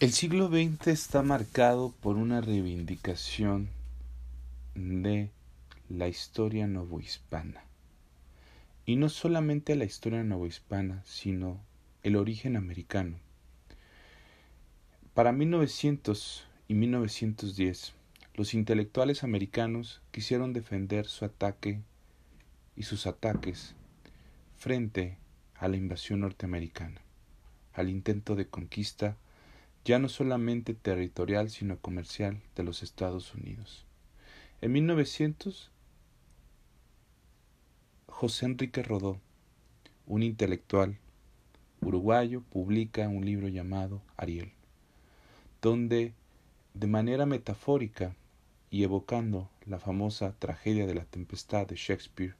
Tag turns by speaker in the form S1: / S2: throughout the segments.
S1: El siglo XX está marcado por una reivindicación de la historia novohispana. Y no solamente la historia novohispana, sino el origen americano. Para 1900 y 1910, los intelectuales americanos quisieron defender su ataque y sus ataques frente a la invasión norteamericana, al intento de conquista ya no solamente territorial sino comercial de los Estados Unidos. En 1900, José Enrique Rodó, un intelectual uruguayo, publica un libro llamado Ariel, donde de manera metafórica y evocando la famosa tragedia de la tempestad de Shakespeare,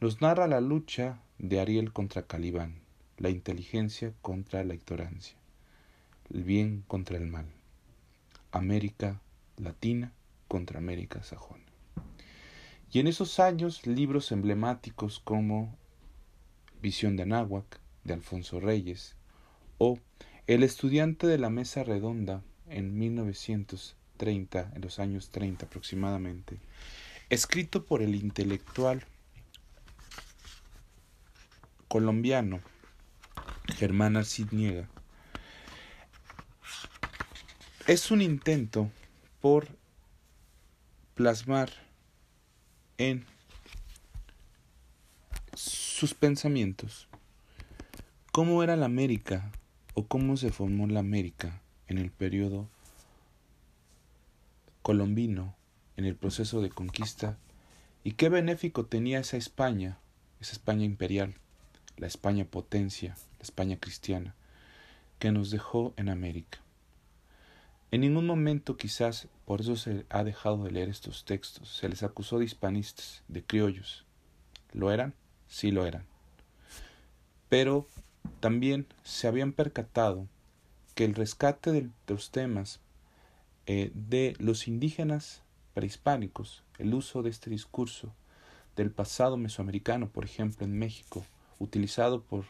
S1: nos narra la lucha de Ariel contra Calibán, la inteligencia contra la ignorancia el bien contra el mal, América Latina contra América Sajona. Y en esos años libros emblemáticos como Visión de Anáhuac de Alfonso Reyes o El estudiante de la mesa redonda en 1930, en los años 30 aproximadamente, escrito por el intelectual colombiano Germán Arciniega, es un intento por plasmar en sus pensamientos cómo era la América o cómo se formó la América en el periodo colombino, en el proceso de conquista, y qué benéfico tenía esa España, esa España imperial, la España potencia, la España cristiana, que nos dejó en América. En ningún momento quizás por eso se ha dejado de leer estos textos. Se les acusó de hispanistas, de criollos. ¿Lo eran? Sí lo eran. Pero también se habían percatado que el rescate de los temas eh, de los indígenas prehispánicos, el uso de este discurso del pasado mesoamericano, por ejemplo, en México, utilizado por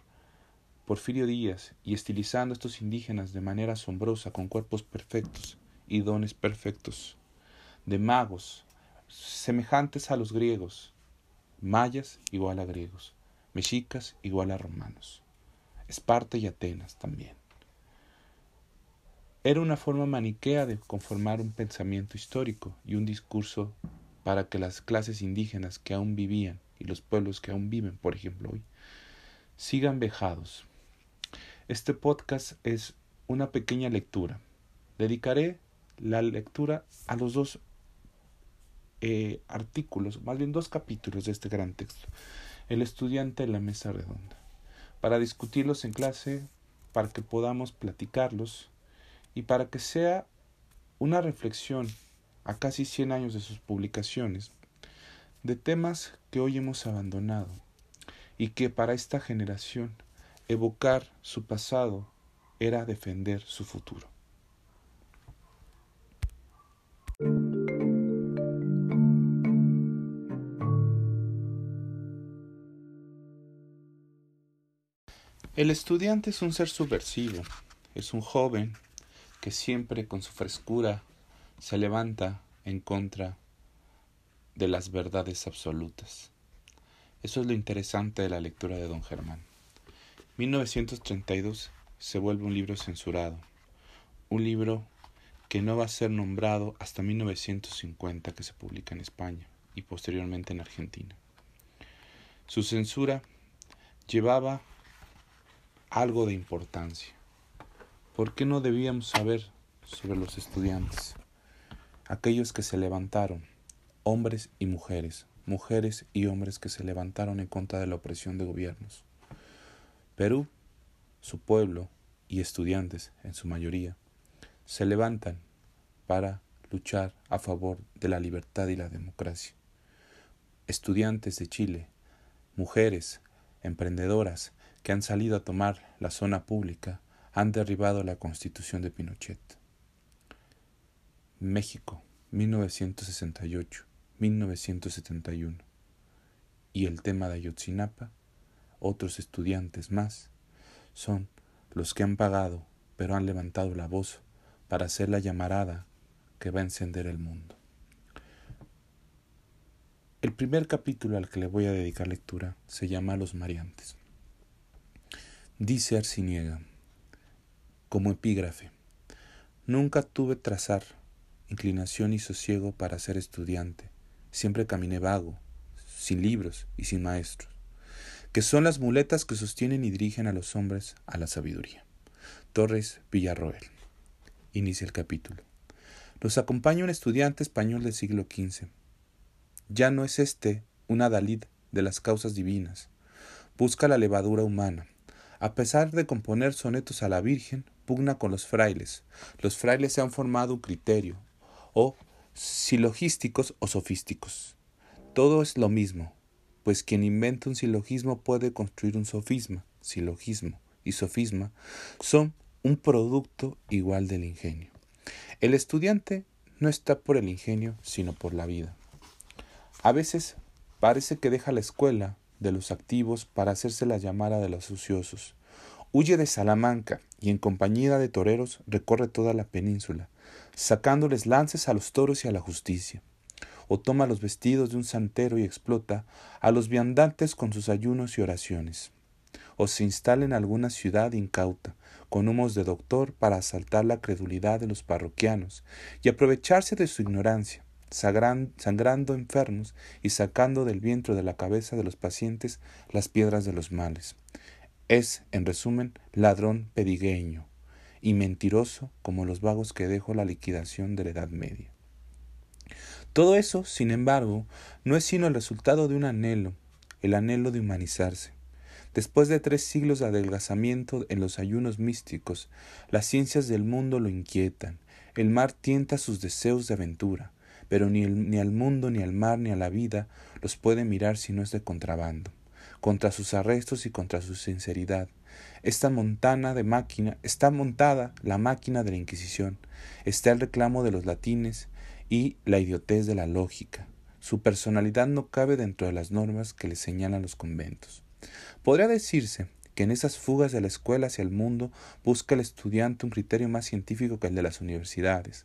S1: Porfirio Díaz y estilizando a estos indígenas de manera asombrosa con cuerpos perfectos y dones perfectos, de magos, semejantes a los griegos, mayas igual a griegos, mexicas igual a romanos, Esparta y Atenas también. Era una forma maniquea de conformar un pensamiento histórico y un discurso para que las clases indígenas que aún vivían y los pueblos que aún viven, por ejemplo, hoy, sigan vejados este podcast es una pequeña lectura. Dedicaré la lectura a los dos eh, artículos, más bien dos capítulos de este gran texto. El estudiante en la mesa redonda. Para discutirlos en clase, para que podamos platicarlos y para que sea una reflexión a casi 100 años de sus publicaciones de temas que hoy hemos abandonado y que para esta generación Evocar su pasado era defender su futuro. El estudiante es un ser subversivo, es un joven que siempre con su frescura se levanta en contra de las verdades absolutas. Eso es lo interesante de la lectura de don Germán. 1932 se vuelve un libro censurado, un libro que no va a ser nombrado hasta 1950 que se publica en España y posteriormente en Argentina. Su censura llevaba algo de importancia. ¿Por qué no debíamos saber sobre los estudiantes? Aquellos que se levantaron, hombres y mujeres, mujeres y hombres que se levantaron en contra de la opresión de gobiernos Perú, su pueblo y estudiantes, en su mayoría, se levantan para luchar a favor de la libertad y la democracia. Estudiantes de Chile, mujeres, emprendedoras que han salido a tomar la zona pública, han derribado la constitución de Pinochet. México, 1968-1971. Y el tema de Ayotzinapa otros estudiantes más son los que han pagado, pero han levantado la voz para ser la llamarada que va a encender el mundo. El primer capítulo al que le voy a dedicar lectura se llama Los Mariantes. Dice Arciniega, como epígrafe, nunca tuve trazar inclinación y sosiego para ser estudiante, siempre caminé vago, sin libros y sin maestros, que son las muletas que sostienen y dirigen a los hombres a la sabiduría. Torres Villarroel. Inicia el capítulo. Nos acompaña un estudiante español del siglo XV. Ya no es este un adalid de las causas divinas. Busca la levadura humana. A pesar de componer sonetos a la Virgen, pugna con los frailes. Los frailes se han formado un criterio, o silogísticos o sofísticos. Todo es lo mismo, pues quien inventa un silogismo puede construir un sofisma, silogismo y sofisma son un producto igual del ingenio. El estudiante no está por el ingenio, sino por la vida. A veces parece que deja la escuela de los activos para hacerse la llamada de los ociosos. Huye de Salamanca y en compañía de toreros recorre toda la península, sacándoles lances a los toros y a la justicia. O toma los vestidos de un santero y explota a los viandantes con sus ayunos y oraciones o se instala en alguna ciudad incauta, con humos de doctor para asaltar la credulidad de los parroquianos y aprovecharse de su ignorancia, sangrando enfermos y sacando del vientre de la cabeza de los pacientes las piedras de los males. Es, en resumen, ladrón pedigueño y mentiroso como los vagos que dejó la liquidación de la Edad Media. Todo eso, sin embargo, no es sino el resultado de un anhelo, el anhelo de humanizarse, Después de tres siglos de adelgazamiento en los ayunos místicos, las ciencias del mundo lo inquietan, el mar tienta sus deseos de aventura, pero ni, ni al mundo, ni al mar, ni a la vida los puede mirar si no es de contrabando, contra sus arrestos y contra su sinceridad. Esta montana de máquina, está montada la máquina de la Inquisición, está el reclamo de los latines y la idiotez de la lógica. Su personalidad no cabe dentro de las normas que le señalan los conventos. Podría decirse que en esas fugas de la escuela hacia el mundo busca el estudiante un criterio más científico que el de las universidades.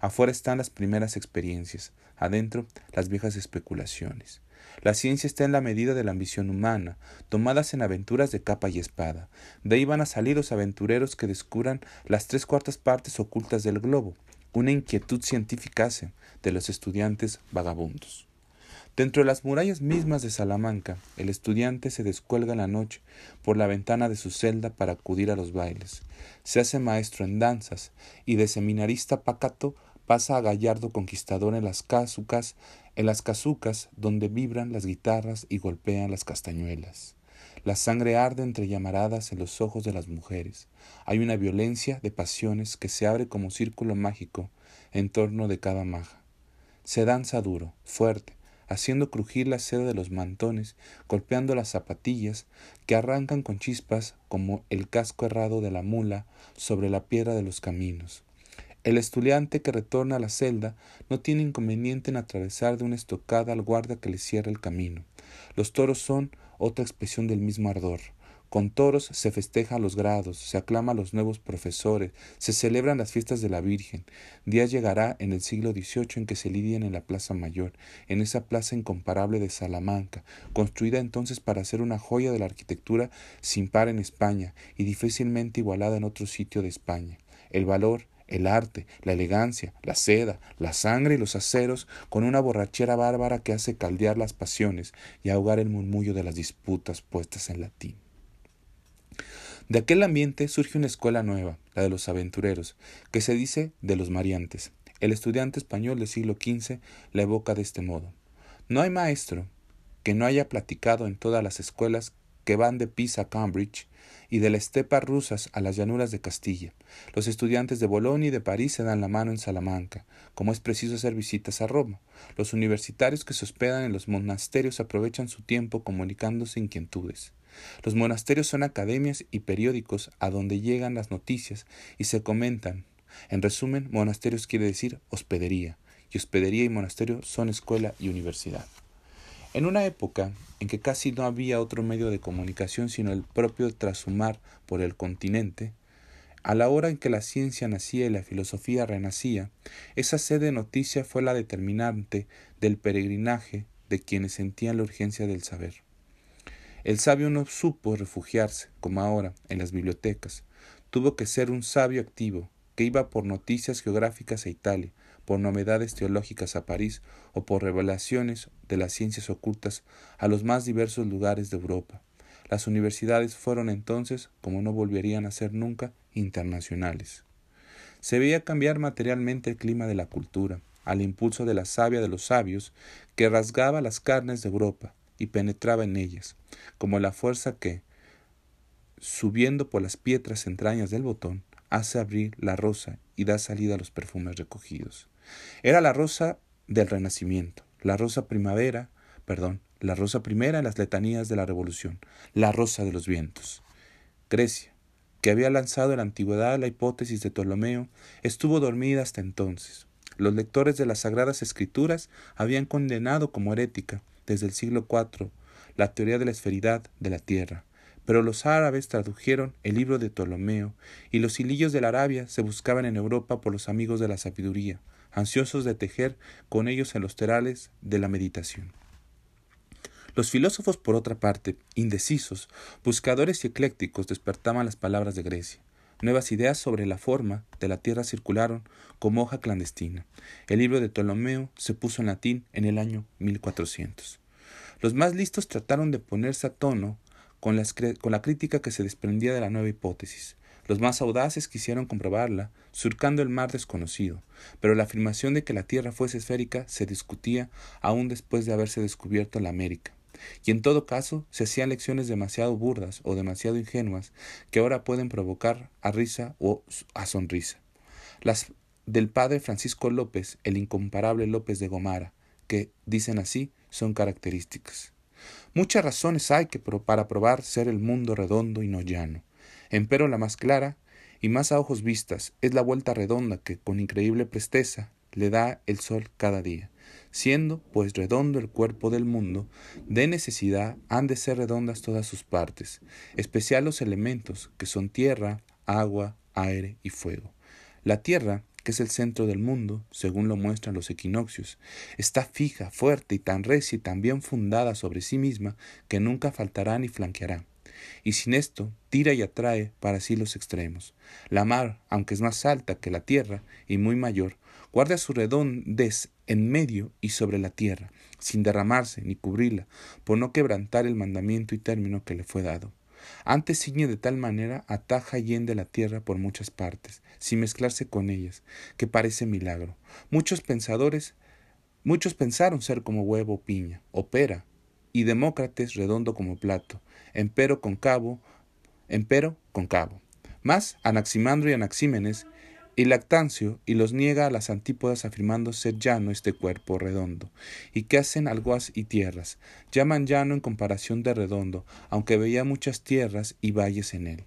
S1: Afuera están las primeras experiencias, adentro las viejas especulaciones. La ciencia está en la medida de la ambición humana, tomadas en aventuras de capa y espada. De ahí van a salir los aventureros que descubran las tres cuartas partes ocultas del globo, una inquietud científica hace de los estudiantes vagabundos. Dentro de las murallas mismas de Salamanca, el estudiante se descuelga en la noche por la ventana de su celda para acudir a los bailes. Se hace maestro en danzas y de seminarista pacato pasa a gallardo conquistador en las casucas, en las casucas donde vibran las guitarras y golpean las castañuelas. La sangre arde entre llamaradas en los ojos de las mujeres. Hay una violencia de pasiones que se abre como círculo mágico en torno de cada maja. Se danza duro, fuerte, haciendo crujir la seda de los mantones, golpeando las zapatillas, que arrancan con chispas como el casco errado de la mula sobre la piedra de los caminos. El estudiante que retorna a la celda no tiene inconveniente en atravesar de una estocada al guardia que le cierra el camino. Los toros son otra expresión del mismo ardor. Con toros se festeja los grados, se aclama a los nuevos profesores, se celebran las fiestas de la Virgen. Día llegará en el siglo XVIII en que se lidian en la Plaza Mayor, en esa plaza incomparable de Salamanca, construida entonces para ser una joya de la arquitectura sin par en España y difícilmente igualada en otro sitio de España. El valor, el arte, la elegancia, la seda, la sangre y los aceros, con una borrachera bárbara que hace caldear las pasiones y ahogar el murmullo de las disputas puestas en latín. De aquel ambiente surge una escuela nueva, la de los aventureros, que se dice de los mariantes. El estudiante español del siglo XV la evoca de este modo. No hay maestro que no haya platicado en todas las escuelas que van de Pisa a Cambridge y de la estepa rusas a las llanuras de Castilla. Los estudiantes de Bolonia y de París se dan la mano en Salamanca, como es preciso hacer visitas a Roma. Los universitarios que se hospedan en los monasterios aprovechan su tiempo comunicándose inquietudes. Los monasterios son academias y periódicos a donde llegan las noticias y se comentan. En resumen, monasterios quiere decir hospedería, y hospedería y monasterio son escuela y universidad. En una época en que casi no había otro medio de comunicación sino el propio trashumar por el continente, a la hora en que la ciencia nacía y la filosofía renacía, esa sed de noticia fue la determinante del peregrinaje de quienes sentían la urgencia del saber. El sabio no supo refugiarse, como ahora, en las bibliotecas. Tuvo que ser un sabio activo, que iba por noticias geográficas a Italia, por novedades teológicas a París o por revelaciones de las ciencias ocultas a los más diversos lugares de Europa. Las universidades fueron entonces, como no volverían a ser nunca, internacionales. Se veía cambiar materialmente el clima de la cultura, al impulso de la savia de los sabios, que rasgaba las carnes de Europa y penetraba en ellas, como la fuerza que, subiendo por las piedras entrañas del botón, hace abrir la rosa y da salida a los perfumes recogidos. Era la rosa del Renacimiento, la rosa primavera, perdón, la rosa primera en las letanías de la Revolución, la rosa de los vientos. Grecia, que había lanzado en la antigüedad la hipótesis de Ptolomeo, estuvo dormida hasta entonces. Los lectores de las Sagradas Escrituras habían condenado como herética, desde el siglo IV, la teoría de la esferidad de la Tierra, pero los árabes tradujeron el libro de Ptolomeo, y los hilillos de la Arabia se buscaban en Europa por los amigos de la sabiduría, ansiosos de tejer con ellos en los terales de la meditación. Los filósofos, por otra parte, indecisos, buscadores y eclécticos, despertaban las palabras de Grecia. Nuevas ideas sobre la forma de la Tierra circularon como hoja clandestina. El libro de Ptolomeo se puso en latín en el año 1400. Los más listos trataron de ponerse a tono con, la crítica que se desprendía de la nueva hipótesis. Los más audaces quisieron comprobarla, surcando el mar desconocido, pero la afirmación de que la Tierra fuese esférica se discutía aún después de haberse descubierto la América y en todo caso se hacían lecciones demasiado burdas o demasiado ingenuas que ahora pueden provocar a risa o a sonrisa. Las del padre Francisco López, el incomparable López de Gomara, que, dicen así, son características. Muchas razones hay que para probar ser el mundo redondo y no llano. Empero la más clara y más a ojos vistas es la vuelta redonda que, con increíble presteza, le da el sol cada día siendo pues redondo el cuerpo del mundo, de necesidad han de ser redondas todas sus partes, especial los elementos, que son tierra, agua, aire y fuego. La tierra, es el centro del mundo, según lo muestran los equinoccios, está fija, fuerte y tan recia y tan bien fundada sobre sí misma que nunca faltará ni flanqueará. Y sin esto, tira y atrae para sí los extremos. La mar, aunque es más alta que la tierra y muy mayor, guarda su redondez en medio y sobre la tierra, sin derramarse ni cubrirla, por no quebrantar el mandamiento y término que le fue dado. Antes ciñe de tal manera, ataja y de la tierra por muchas partes, sin mezclarse con ellas, que parece milagro. Muchos pensadores, muchos pensaron ser como huevo o piña, o pera, y Demócrates redondo como plato, empero cabo, empero cabo. Mas Anaximandro y Anaxímenes y Lactancio y los niega a las antípodas afirmando ser llano este cuerpo redondo, y que hacen alguas y tierras, llaman llano en comparación de redondo, aunque veía muchas tierras y valles en él.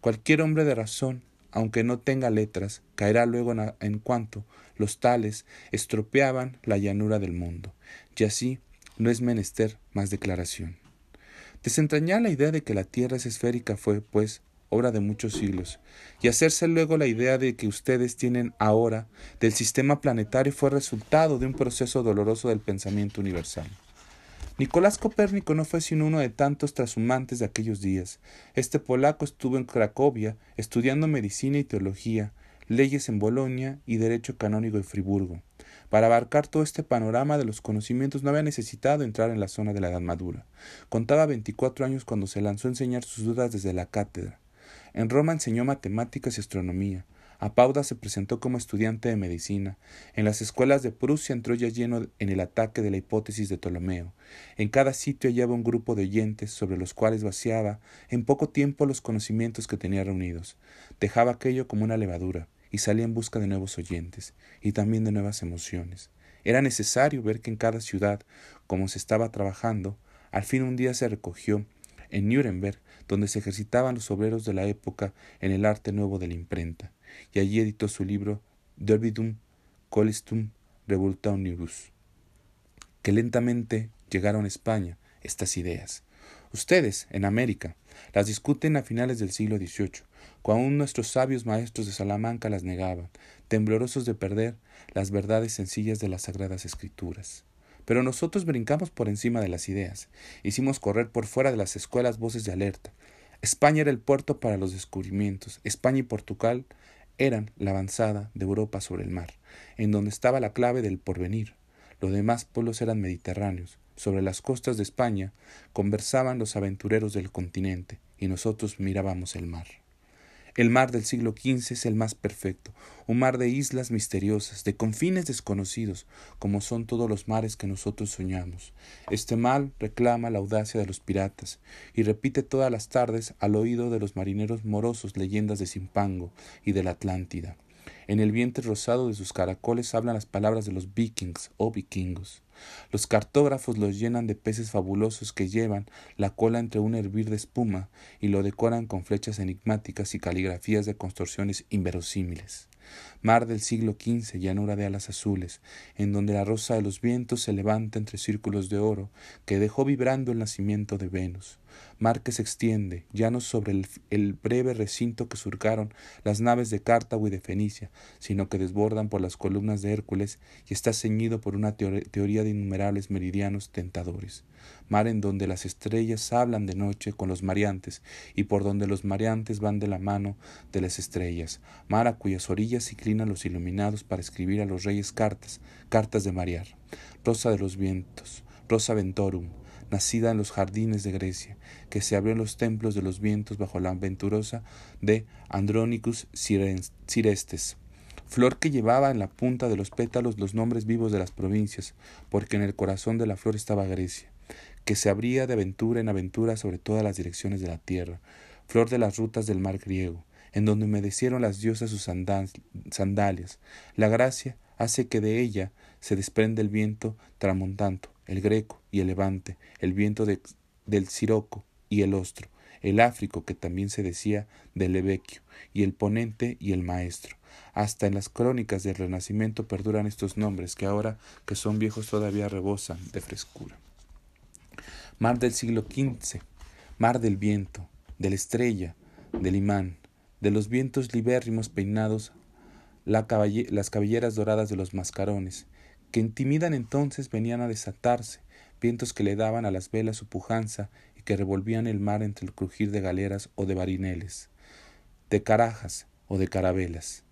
S1: Cualquier hombre de razón, aunque no tenga letras, caerá luego en, en cuanto los tales estropeaban la llanura del mundo, y así no es menester más declaración. Desentrañar la idea de que la tierra es esférica fue, pues, obra de muchos siglos, y hacerse luego la idea de que ustedes tienen ahora del sistema planetario fue resultado de un proceso doloroso del pensamiento universal. Nicolás Copérnico no fue sino uno de tantos trashumantes de aquellos días. Este polaco estuvo en Cracovia estudiando medicina y teología, leyes en Bolonia y derecho canónico en Friburgo. Para abarcar todo este panorama de los conocimientos no había necesitado entrar en la zona de la edad madura. Contaba veinticuatro años cuando se lanzó a enseñar sus dudas desde la cátedra. En Roma enseñó matemáticas y astronomía. A Pauda se presentó como estudiante de medicina. En las escuelas de Prusia entró ya lleno en el ataque de la hipótesis de Ptolomeo. En cada sitio hallaba un grupo de oyentes sobre los cuales vaciaba en poco tiempo los conocimientos que tenía reunidos. Dejaba aquello como una levadura y salía en busca de nuevos oyentes y también de nuevas emociones. Era necesario ver que en cada ciudad, como se estaba trabajando, al fin un día se recogió en Nuremberg donde se ejercitaban los obreros de la época en el arte nuevo de la imprenta, y allí editó su libro Dervidum Colistum Revoltaunibus, que lentamente llegaron a España estas ideas. Ustedes, en América, las discuten a finales del siglo XVIII, cuando aún nuestros sabios maestros de Salamanca las negaban, temblorosos de perder las verdades sencillas de las sagradas escrituras. Pero nosotros brincamos por encima de las ideas, hicimos correr por fuera de las escuelas voces de alerta. España era el puerto para los descubrimientos, España y Portugal eran la avanzada de Europa sobre el mar, en donde estaba la clave del porvenir. Los demás pueblos eran mediterráneos. Sobre las costas de España conversaban los aventureros del continente, y nosotros mirábamos el mar. El mar del siglo XV es el más perfecto, un mar de islas misteriosas, de confines desconocidos, como son todos los mares que nosotros soñamos. Este mar reclama la audacia de los piratas, y repite todas las tardes al oído de los marineros morosos leyendas de Simpango y de la Atlántida. En el vientre rosado de sus caracoles hablan las palabras de los vikings o vikingos. Los cartógrafos los llenan de peces fabulosos que llevan la cola entre un hervir de espuma y lo decoran con flechas enigmáticas y caligrafías de contorsiones inverosímiles. Mar del siglo XV, llanura de alas azules, en donde la rosa de los vientos se levanta entre círculos de oro que dejó vibrando el nacimiento de Venus mar que se extiende, ya no sobre el, breve recinto que surcaron las naves de Cartago y de Fenicia, sino que desbordan por las columnas de Hércules y está ceñido por una teoría de innumerables meridianos tentadores, mar en donde las estrellas hablan de noche con los mareantes y por donde los mareantes van de la mano de las estrellas, mar a cuyas orillas inclinan los iluminados para escribir a los reyes cartas, cartas de marear, rosa de los vientos, rosa ventorum, nacida en los jardines de Grecia, que se abrió en los templos de los vientos bajo la aventurosa de Andronicus Cirestes, flor que llevaba en la punta de los pétalos los nombres vivos de las provincias, porque en el corazón de la flor estaba Grecia, que se abría de aventura en aventura sobre todas las direcciones de la tierra, flor de las rutas del mar griego, en donde humedecieron las diosas sus sandalias. La gracia hace que de ella se desprende el viento tramontanto, el greco y el levante, el viento del siroco y el ostro, el áfrico que también se decía del levequio, y el ponente y el maestro. Hasta en las crónicas del Renacimiento perduran estos nombres que ahora que son viejos todavía rebosan de frescura. Mar del siglo XV, mar del viento, de la estrella, del imán, de los vientos libérrimos peinados, las cabelleras doradas de los mascarones, que intimidan entonces venían a desatarse, vientos que le daban a las velas su pujanza y que revolvían el mar entre el crujir de galeras o de barineles, de carajas o de carabelas,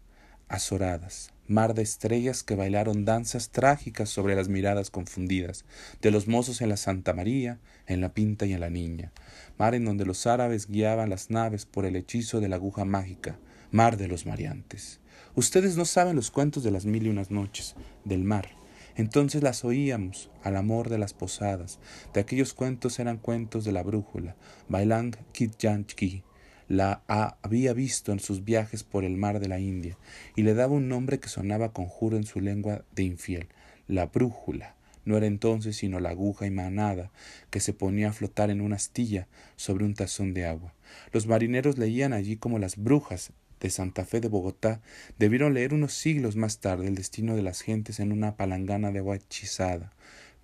S1: azoradas, mar de estrellas que bailaron danzas trágicas sobre las miradas confundidas, de los mozos en la Santa María, en la Pinta y en la Niña, mar en donde los árabes guiaban las naves por el hechizo de la aguja mágica, mar de los mariantes. Ustedes no saben los cuentos de las mil y unas noches, del mar, entonces las oíamos, al amor de las posadas. De aquellos cuentos eran cuentos de la brújula. Bailang Kitjanki la había visto en sus viajes por el mar de la India y le daba un nombre que sonaba conjuro en su lengua de infiel, la brújula. No era entonces sino la aguja y manada que se ponía a flotar en una astilla sobre un tazón de agua. Los marineros leían allí como las brujas de Santa Fe de Bogotá debieron leer unos siglos más tarde el destino de las gentes en una palangana de agua hechizada,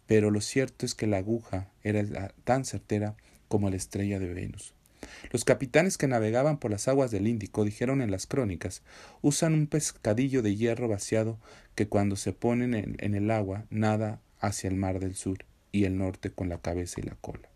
S1: pero lo cierto es que la aguja era tan certera como la estrella de Venus. Los capitanes que navegaban por las aguas del Índico dijeron en las crónicas usan un pescadillo de hierro vaciado que cuando se ponen en el agua nada hacia el mar del sur y el norte con la cabeza y la cola.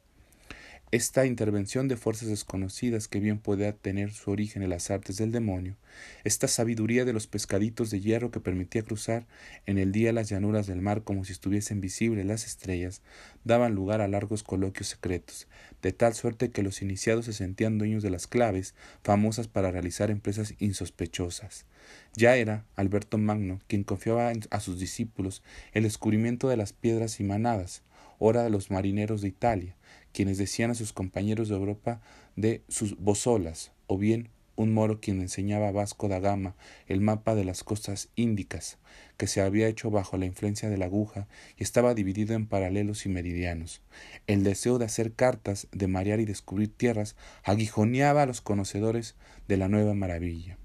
S1: Esta intervención de fuerzas desconocidas que bien puede tener su origen en las artes del demonio, esta sabiduría de los pescaditos de hierro que permitía cruzar en el día las llanuras del mar como si estuviesen visibles las estrellas, daban lugar a largos coloquios secretos, de tal suerte que los iniciados se sentían dueños de las claves famosas para realizar empresas insospechosas. Ya era Alberto Magno quien confiaba a sus discípulos el descubrimiento de las piedras y manadas, hora de los marineros de Italia, quienes decían a sus compañeros de Europa de sus bosolas, o bien un moro quien enseñaba a Vasco da Gama el mapa de las costas índicas, que se había hecho bajo la influencia de la aguja y estaba dividido en paralelos y meridianos. El deseo de hacer cartas, de marear y descubrir tierras, aguijoneaba a los conocedores de la nueva maravilla.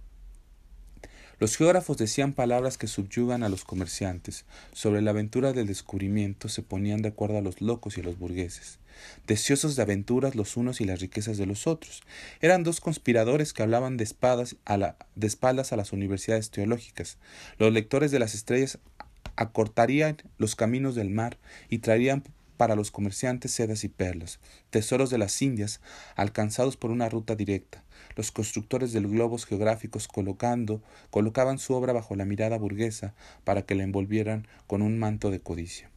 S1: Los geógrafos decían palabras que subyugan a los comerciantes. Sobre la aventura del descubrimiento se ponían de acuerdo a los locos y a los burgueses. Deseosos de aventuras los unos y las riquezas de los otros. Eran dos conspiradores que hablaban de, espadas a la, de espaldas a las universidades teológicas. Los lectores de las estrellas acortarían los caminos del mar y traerían para los comerciantes sedas y perlas, tesoros de las Indias alcanzados por una ruta directa. Los constructores del globos geográficos colocando, colocaban su obra bajo la mirada burguesa para que la envolvieran con un manto de codicia.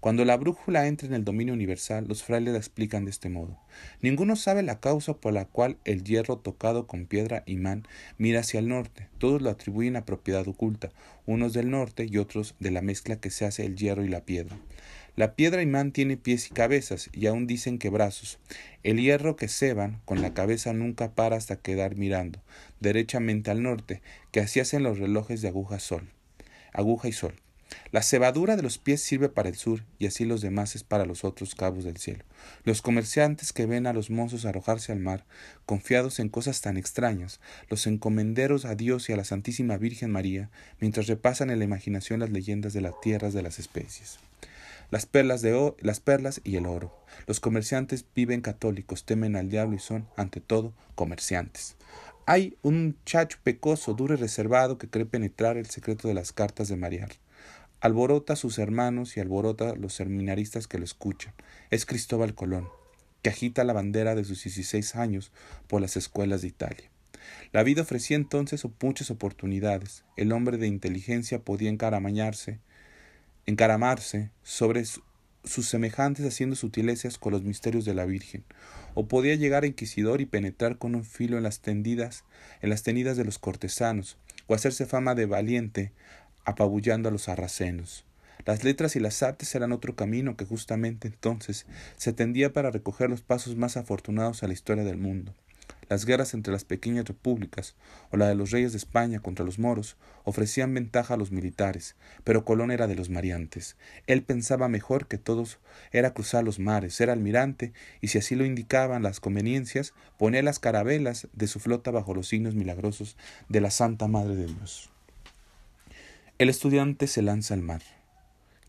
S1: Cuando la brújula entra en el dominio universal, los frailes la explican de este modo. Ninguno sabe la causa por la cual el hierro tocado con piedra imán mira hacia el norte. Todos lo atribuyen a propiedad oculta, unos del norte y otros de la mezcla que se hace el hierro y la piedra. La piedra imán tiene pies y cabezas, y aún dicen que brazos. El hierro que ceban con la cabeza nunca para hasta quedar mirando, derechamente al norte, que así hacen los relojes de aguja sol. Aguja y sol. La cebadura de los pies sirve para el sur, y así los demás es para los otros cabos del cielo. Los comerciantes que ven a los mozos arrojarse al mar, confiados en cosas tan extrañas, los encomenderos a Dios y a la Santísima Virgen María, mientras repasan en la imaginación las leyendas de las tierras de las especies las perlas, de las perlas y el oro. Los comerciantes viven católicos, temen al diablo y son, ante todo, comerciantes. Hay un chacho pecoso, duro y reservado que cree penetrar el secreto de las cartas de Mariar. Alborota a sus hermanos y alborota a los seminaristas que lo escuchan. Es Cristóbal Colón, que agita la bandera de sus dieciséis años por las escuelas de Italia. La vida ofrecía entonces muchas oportunidades. El hombre de inteligencia podía encaramañarse encaramarse sobre sus semejantes haciendo sutilezas con los misterios de la Virgen, o podía llegar inquisidor y penetrar con un filo en las tendidas, en las tenidas de los cortesanos, o hacerse fama de valiente, apabullando a los sarracenos. Las letras y las artes eran otro camino que justamente entonces se tendía para recoger los pasos más afortunados a la historia del mundo. Las guerras entre las pequeñas repúblicas o la de los reyes de España contra los moros ofrecían ventaja a los militares, pero Colón era de los mariantes. Él pensaba mejor que todos era cruzar los mares, ser almirante, y si así lo indicaban las conveniencias, poner las carabelas de su flota bajo los signos milagrosos de la Santa Madre de Dios. El estudiante se lanza al mar.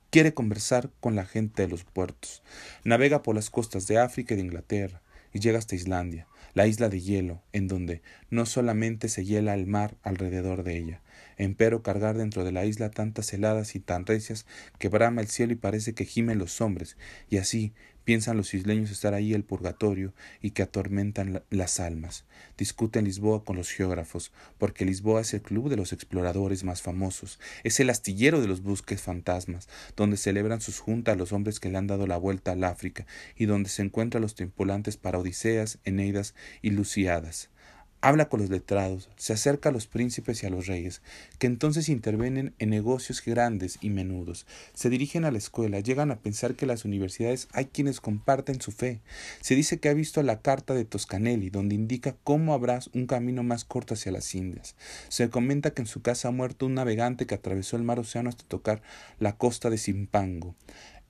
S1: Quiere conversar con la gente de los puertos. Navega por las costas de África y de Inglaterra y llega hasta Islandia la isla de hielo, en donde no solamente se hiela el mar alrededor de ella, empero cargar dentro de la isla tantas heladas y tan recias que brama el cielo y parece que gimen los hombres, y así piensan los isleños estar ahí el purgatorio y que atormentan las almas. Discuten Lisboa con los geógrafos, porque Lisboa es el club de los exploradores más famosos, es el astillero de los busques fantasmas, donde celebran sus juntas los hombres que le han dado la vuelta al África, y donde se encuentran los tripulantes para Odiseas, Eneidas y Luciadas habla con los letrados, se acerca a los príncipes y a los reyes, que entonces intervienen en negocios grandes y menudos, se dirigen a la escuela, llegan a pensar que en las universidades hay quienes comparten su fe. Se dice que ha visto la carta de Toscanelli, donde indica cómo habrá un camino más corto hacia las Indias. Se comenta que en su casa ha muerto un navegante que atravesó el mar océano hasta tocar la costa de Simpango.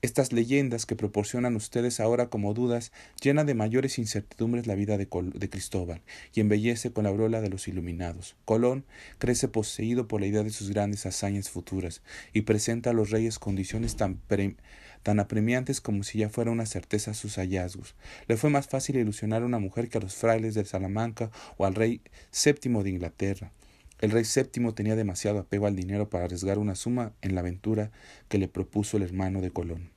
S1: Estas leyendas que proporcionan ustedes ahora como dudas llenan de mayores incertidumbres la vida de, Cristóbal y embellece con la aureola de los iluminados. Colón crece poseído por la idea de sus grandes hazañas futuras y presenta a los reyes condiciones tan, tan apremiantes como si ya fuera una certeza sus hallazgos. Le fue más fácil ilusionar a una mujer que a los frailes de Salamanca o al rey séptimo de Inglaterra. El rey séptimo tenía demasiado apego al dinero para arriesgar una suma en la aventura que le propuso el hermano de Colón.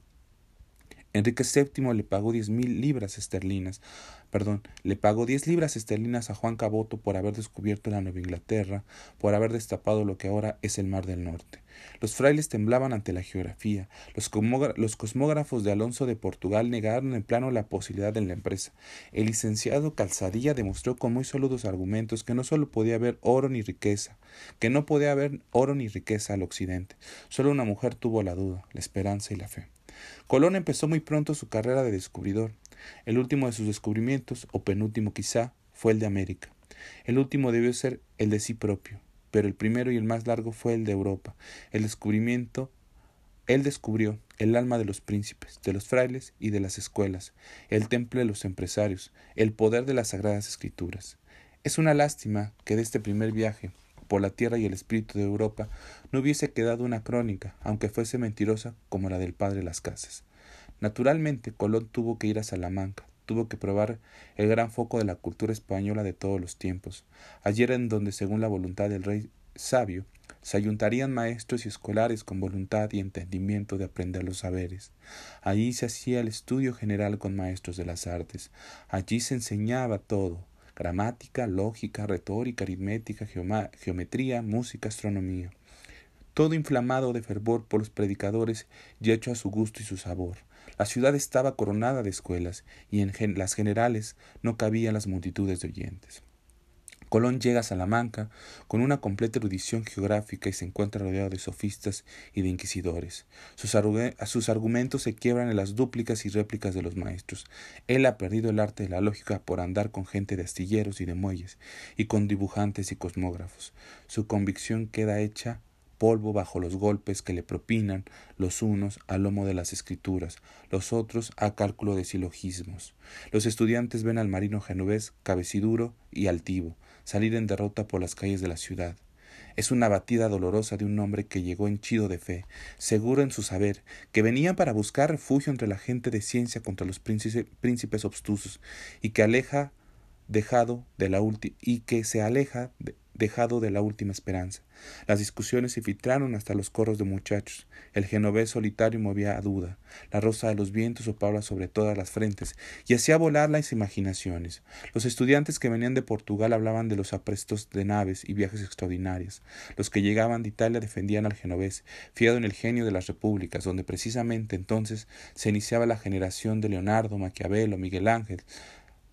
S1: Enrique VII le pagó diez mil libras esterlinas, perdón, le pagó diez libras esterlinas a Juan Caboto por haber descubierto la Nueva Inglaterra, por haber destapado lo que ahora es el Mar del Norte. Los frailes temblaban ante la geografía. Los, cosmógrafos de Alonso de Portugal negaron en plano la posibilidad de la empresa. El licenciado Calzadilla demostró con muy sólidos argumentos que no solo podía haber oro ni riqueza, que no podía haber oro ni riqueza al occidente. Solo una mujer tuvo la duda, la esperanza y la fe. Colón empezó muy pronto su carrera de descubridor. El último de sus descubrimientos, o penúltimo quizá, fue el de América. El último debió ser el de sí propio, pero el primero y el más largo fue el de Europa. El descubrimiento, él descubrió el alma de los príncipes, de los frailes y de las escuelas, el templo de los empresarios, el poder de las sagradas escrituras. Es una lástima que de este primer viaje por la tierra y el espíritu de Europa, no hubiese quedado una crónica, aunque fuese mentirosa como la del padre Las Casas. Naturalmente, Colón tuvo que ir a Salamanca, tuvo que probar el gran foco de la cultura española de todos los tiempos. Allí era en donde, según la voluntad del rey sabio, se ayuntarían maestros y escolares con voluntad y entendimiento de aprender los saberes. Allí se hacía el estudio general con maestros de las artes. Allí se enseñaba todo gramática, lógica, retórica, aritmética, geometría, música, astronomía. Todo inflamado de fervor por los predicadores y hecho a su gusto y su sabor. La ciudad estaba coronada de escuelas, y en las generales no cabían las multitudes de oyentes. Colón llega a Salamanca con una completa erudición geográfica y se encuentra rodeado de sofistas y de inquisidores. Sus, sus, argumentos se quiebran en las dúplicas y réplicas de los maestros. Él ha perdido el arte de la lógica por andar con gente de astilleros y de muelles, y con dibujantes y cosmógrafos. Su convicción queda hecha polvo bajo los golpes que le propinan los unos al lomo de las escrituras, los otros a cálculo de silogismos. Los estudiantes ven al marino genovés cabeciduro y altivo salir en derrota por las calles de la ciudad. Es una batida dolorosa de un hombre que llegó henchido de fe, seguro en su saber, que venía para buscar refugio entre la gente de ciencia contra los príncipes obstusos, y que aleja dejado de la y que se aleja de, dejado de la última esperanza. Las discusiones se filtraron hasta los corros de muchachos. El genovés solitario movía a duda. La rosa de los vientos soplaba sobre todas las frentes y hacía volar las imaginaciones. Los estudiantes que venían de Portugal hablaban de los aprestos de naves y viajes extraordinarios. Los que llegaban de Italia defendían al genovés, fiado en el genio de las repúblicas, donde precisamente entonces se iniciaba la generación de Leonardo, Maquiavelo, Miguel Ángel,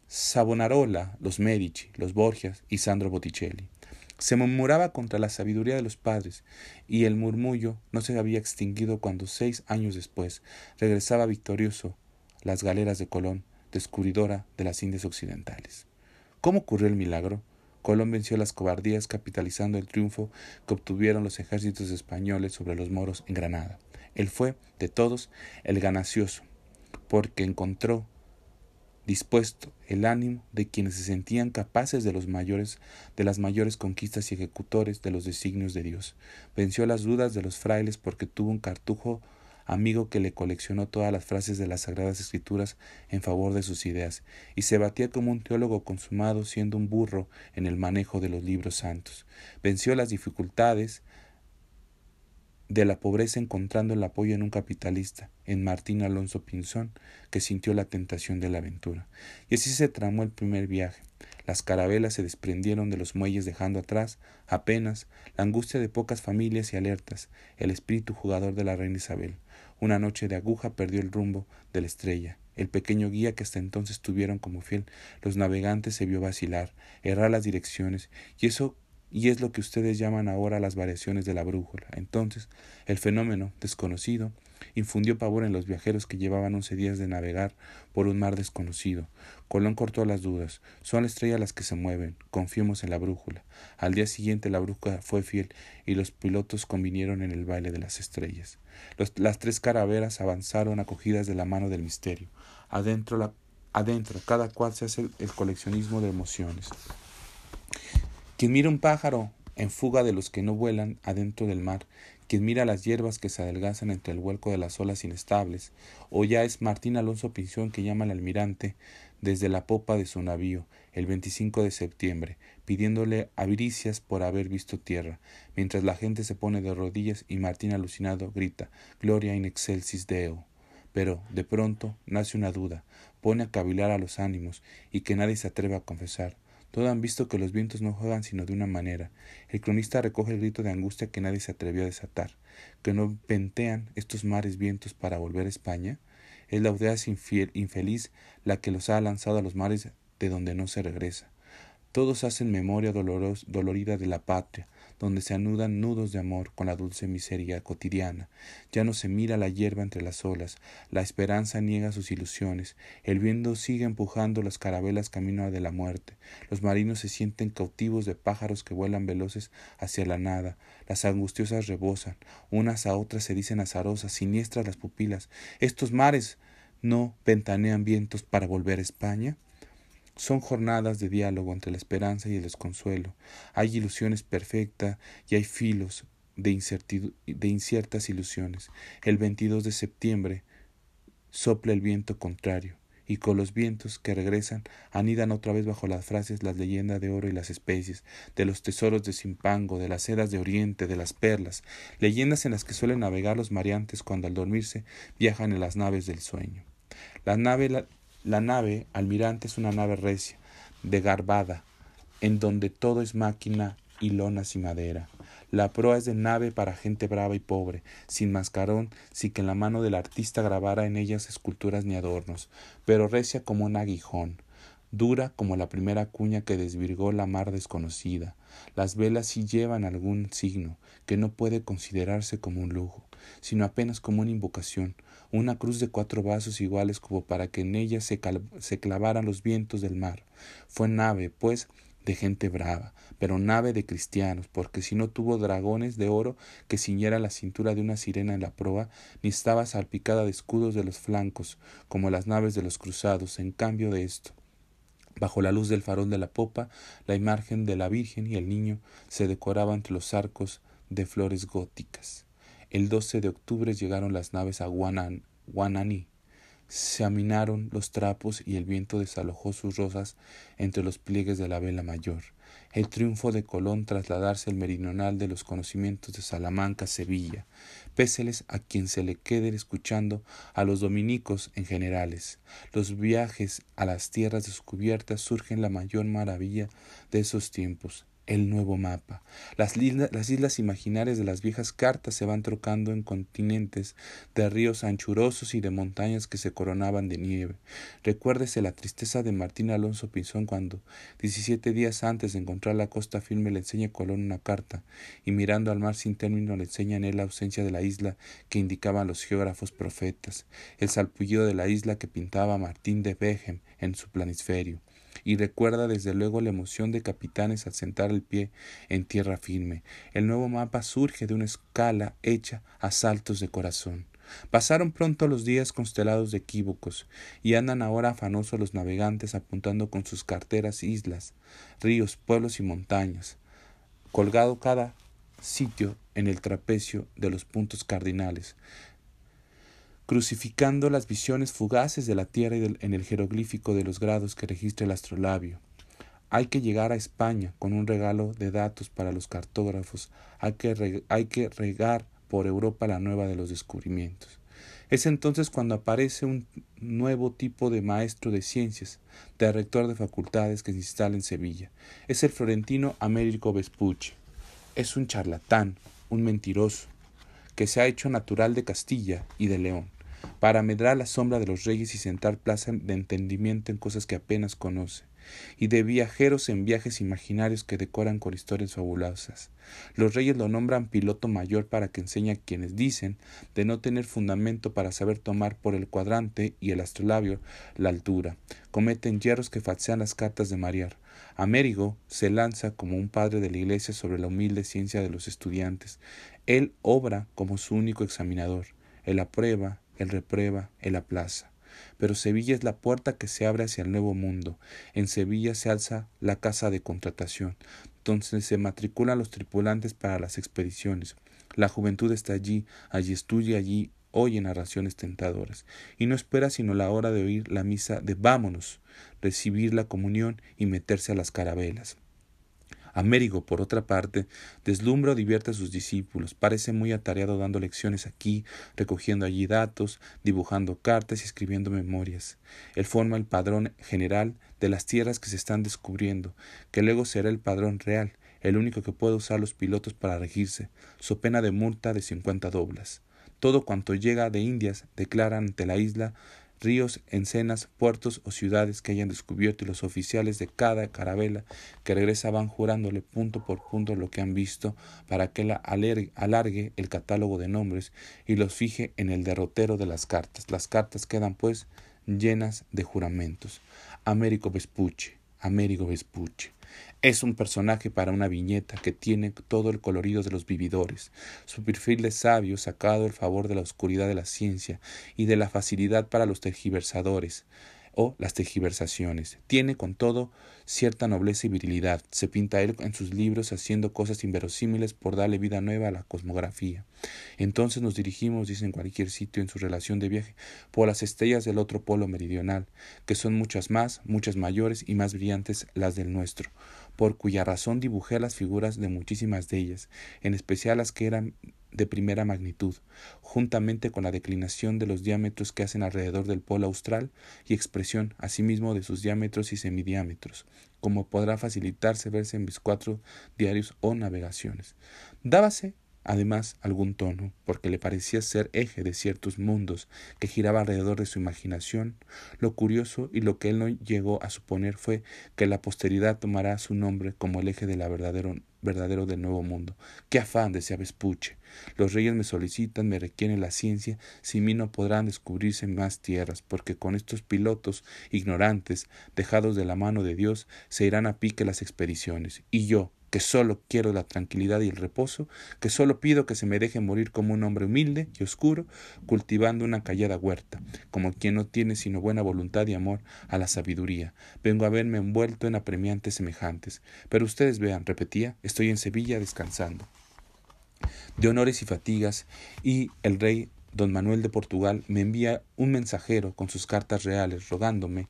S1: Savonarola, los Medici, los Borgias y Sandro Botticelli. Se murmuraba contra la sabiduría de los padres, y el murmullo no se había extinguido cuando seis años después regresaba victorioso las galeras de Colón, descubridora de las Indias Occidentales. ¿Cómo ocurrió el milagro? Colón venció las cobardías capitalizando el triunfo que obtuvieron los ejércitos españoles sobre los moros en Granada. Él fue, de todos, el ganancioso, porque encontró dispuesto el ánimo de quienes se sentían capaces de los mayores de las mayores conquistas y ejecutores de los designios de Dios. Venció las dudas de los frailes porque tuvo un cartujo amigo que le coleccionó todas las frases de las sagradas escrituras en favor de sus ideas, y se batía como un teólogo consumado siendo un burro en el manejo de los libros santos. Venció las dificultades de la pobreza encontrando el apoyo en un capitalista, en Martín Alonso Pinzón, que sintió la tentación de la aventura. Y así se tramó el primer viaje. Las carabelas se desprendieron de los muelles dejando atrás, apenas, la angustia de pocas familias y alertas, el espíritu jugador de la reina Isabel. Una noche de aguja perdió el rumbo de la estrella. El pequeño guía que hasta entonces tuvieron como fiel los navegantes se vio vacilar, errar las direcciones, y eso y es lo que ustedes llaman ahora las variaciones de la brújula. Entonces, el fenómeno desconocido infundió pavor en los viajeros que llevaban once días de navegar por un mar desconocido. Colón cortó las dudas. Son las estrellas las que se mueven. Confiemos en la brújula. Al día siguiente la brújula fue fiel y los pilotos convinieron en el baile de las estrellas. las tres caraveras avanzaron acogidas de la mano del misterio. Adentro, la, adentro cada cual se hace el coleccionismo de emociones. Quien mira un pájaro en fuga de los que no vuelan adentro del mar, quien mira las hierbas que se adelgazan entre el vuelco de las olas inestables, o ya es Martín Alonso Pinzón que llama al almirante desde la popa de su navío el 25 de septiembre, pidiéndole aviricias por haber visto tierra, mientras la gente se pone de rodillas y Martín alucinado grita Gloria in excelsis Deo. Pero, de pronto, nace una duda, pone a cavilar a los ánimos, y que nadie se atreva a confesar. Todos han visto que los vientos no juegan sino de una manera. El cronista recoge el grito de angustia que nadie se atrevió a desatar. ¿Que no ventean estos mares vientos para volver a España? Es la audaz infeliz la que los ha lanzado a los mares de donde no se regresa. Todos hacen memoria doloros, dolorida de la patria, donde se anudan nudos de amor con la dulce miseria cotidiana. Ya no se mira la hierba entre las olas, la esperanza niega sus ilusiones, el viento sigue empujando las carabelas camino de la muerte, los marinos se sienten cautivos de pájaros que vuelan veloces hacia la nada, las angustiosas rebosan, unas a otras se dicen azarosas, siniestras las pupilas. Estos mares no ventanean vientos para volver a España. Son jornadas de diálogo entre la esperanza y el desconsuelo. Hay ilusiones perfectas y hay filos de, inciertas ilusiones. El 22 de septiembre sopla el viento contrario y con los vientos que regresan anidan otra vez bajo las frases las leyendas de oro y las especies, de los tesoros de Simpango, de las sedas de Oriente, de las perlas, leyendas en las que suelen navegar los mareantes cuando al dormirse viajan en las naves del sueño. La nave, la, nave almirante es una nave recia, de garbada, en donde todo es máquina y lonas y madera. La proa es de nave para gente brava y pobre, sin mascarón, sin que la mano del artista grabara en ellas esculturas ni adornos, pero recia como un aguijón, dura como la primera cuña que desvirgó la mar desconocida. Las velas sí llevan algún signo, que no puede considerarse como un lujo, sino apenas como una invocación, una cruz de cuatro vasos iguales como para que en ella se, clavaran los vientos del mar. Fue nave, pues, de gente brava, pero nave de cristianos, porque si no tuvo dragones de oro que ciñera la cintura de una sirena en la proa, ni estaba salpicada de escudos de los flancos, como las naves de los cruzados, en cambio de esto. Bajo la luz del farol de la popa, la imagen de la Virgen y el niño se decoraba entre los arcos de flores góticas. El 12 de octubre llegaron las naves a Guananí, se aminaron los trapos y el viento desalojó sus rosas entre los pliegues de la vela mayor. El triunfo de Colón trasladarse el meridional de los conocimientos de Salamanca a Sevilla. Péseles a quien se le quede escuchando a los dominicos en generales. Los viajes a las tierras descubiertas surgen la mayor maravilla de esos tiempos el nuevo mapa. Las, las, islas imaginarias de las viejas cartas se van trocando en continentes de ríos anchurosos y de montañas que se coronaban de nieve. Recuérdese la tristeza de Martín Alonso Pinzón cuando, diecisiete días antes de encontrar la costa firme, le enseña Colón una carta y mirando al mar sin término le enseña en él la ausencia de la isla que indicaban los geógrafos profetas, el salpullido de la isla que pintaba Martín de Bechem en su planisferio y recuerda desde luego la emoción de capitanes al sentar el pie en tierra firme. El nuevo mapa surge de una escala hecha a saltos de corazón. Pasaron pronto los días constelados de equívocos, y andan ahora afanosos los navegantes apuntando con sus carteras islas, ríos, pueblos y montañas, colgado cada sitio en el trapecio de los puntos cardinales, crucificando las visiones fugaces de la Tierra y en el jeroglífico de los grados que registra el astrolabio. Hay que llegar a España con un regalo de datos para los cartógrafos, hay que, hay que regar por Europa la nueva de los descubrimientos. Es entonces cuando aparece un nuevo tipo de maestro de ciencias, de rector de facultades que se instala en Sevilla. Es el florentino Américo Vespucci. Es un charlatán, un mentiroso, que se ha hecho natural de Castilla y de León para medrar la sombra de los reyes y sentar plaza de entendimiento en cosas que apenas conoce, y de viajeros en viajes imaginarios que decoran con historias fabulosas. Los reyes lo nombran piloto mayor para que enseñe a quienes dicen de no tener fundamento para saber tomar por el cuadrante y el astrolabio la altura. Cometen hierros que falsean las cartas de Mariar. Amérigo se lanza como un padre de la Iglesia sobre la humilde ciencia de los estudiantes. Él obra como su único examinador. Él aprueba, él reprueba, él aplaza. Pero Sevilla es la puerta que se abre hacia el nuevo mundo. En Sevilla se alza la casa de contratación, donde se matriculan los tripulantes para las expediciones. La juventud está allí, allí estudia, allí oye narraciones tentadoras, y no espera sino la hora de oír la misa de vámonos, recibir la comunión y meterse a las carabelas. Américo, por otra parte, deslumbra o divierte a sus discípulos, parece muy atareado dando lecciones aquí, recogiendo allí datos, dibujando cartas y escribiendo memorias. Él forma el padrón general de las tierras que se están descubriendo, que luego será el padrón real, el único que puede usar los pilotos para regirse, su pena de multa de cincuenta doblas. Todo cuanto llega de Indias declara ante la isla ríos, encenas, puertos o ciudades que hayan descubierto y los oficiales de cada carabela que regresa van jurándole punto por punto lo que han visto para que la alargue el catálogo de nombres y los fije en el derrotero de las cartas. Las cartas quedan pues llenas de juramentos. Américo Vespucci, Américo Vespucci. Es un personaje para una viñeta que tiene todo el colorido de los vividores. Su perfil de sabio sacado el favor de la oscuridad de la ciencia y de la facilidad para los tergiversadores. o las tejiversaciones. Tiene, con todo, cierta nobleza y virilidad. Se pinta él en sus libros haciendo cosas inverosímiles por darle vida nueva a la cosmografía. Entonces nos dirigimos, dice en cualquier sitio en su relación de viaje, por las estrellas del otro polo meridional, que son muchas más, muchas mayores y más brillantes las del nuestro, por cuya razón dibujé las figuras de muchísimas de ellas, en especial las que eran de primera magnitud, juntamente con la declinación de los diámetros que hacen alrededor del polo austral y expresión asimismo de sus diámetros y semidiámetros, como podrá facilitarse verse en mis cuatro diarios o navegaciones. Dábase además algún tono, porque le parecía ser eje de ciertos mundos que giraba alrededor de su imaginación. Lo curioso y lo que él no llegó a suponer fue que la posteridad tomará su nombre como el eje de la verdadero, verdadero del nuevo mundo. ¡Qué afán! decía Vespuche. Los reyes me solicitan, me requieren la ciencia, sin mí no podrán descubrirse más tierras, porque con estos pilotos ignorantes, dejados de la mano de Dios, se irán a pique las expediciones. Y yo, que solo quiero la tranquilidad y el reposo, que solo pido que se me deje morir como un hombre humilde y oscuro, cultivando una callada huerta, como quien no tiene sino buena voluntad y amor a la sabiduría. Vengo a verme envuelto en apremiantes semejantes. Pero ustedes vean, repetía, estoy en Sevilla descansando. De honores y fatigas, y el rey don Manuel de Portugal me envía un mensajero con sus cartas reales, rogándome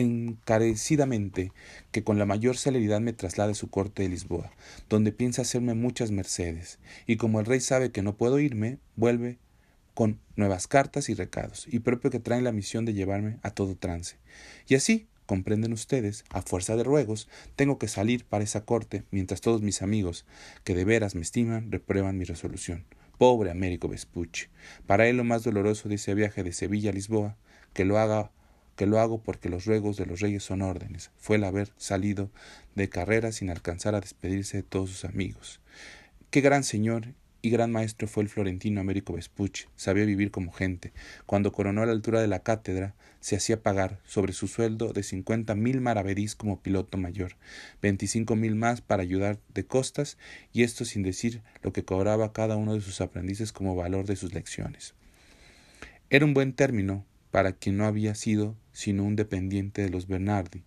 S1: encarecidamente que con la mayor celeridad me traslade a su corte de Lisboa, donde piensa hacerme muchas mercedes, y como el rey sabe que no puedo irme, vuelve con nuevas cartas y recados, y propio que traen la misión de llevarme a todo trance. Y así, comprenden ustedes, a fuerza de ruegos, tengo que salir para esa corte, mientras todos mis amigos, que de veras me estiman, reprueban mi resolución. Pobre Américo Vespucci. Para él lo más doloroso de ese viaje de Sevilla a Lisboa, que lo haga que lo hago porque los ruegos de los reyes son órdenes, fue el haber salido de carrera sin alcanzar a despedirse de todos sus amigos. Qué gran señor y gran maestro fue el florentino Américo Vespucci, sabía vivir como gente. Cuando coronó a la altura de la cátedra, se hacía pagar sobre su sueldo de cincuenta mil maravedís como piloto mayor, veinticinco mil más para ayudar de costas, y esto sin decir lo que cobraba cada uno de sus aprendices como valor de sus lecciones. Era un buen término para quien no había sido sino un dependiente de los Bernardi,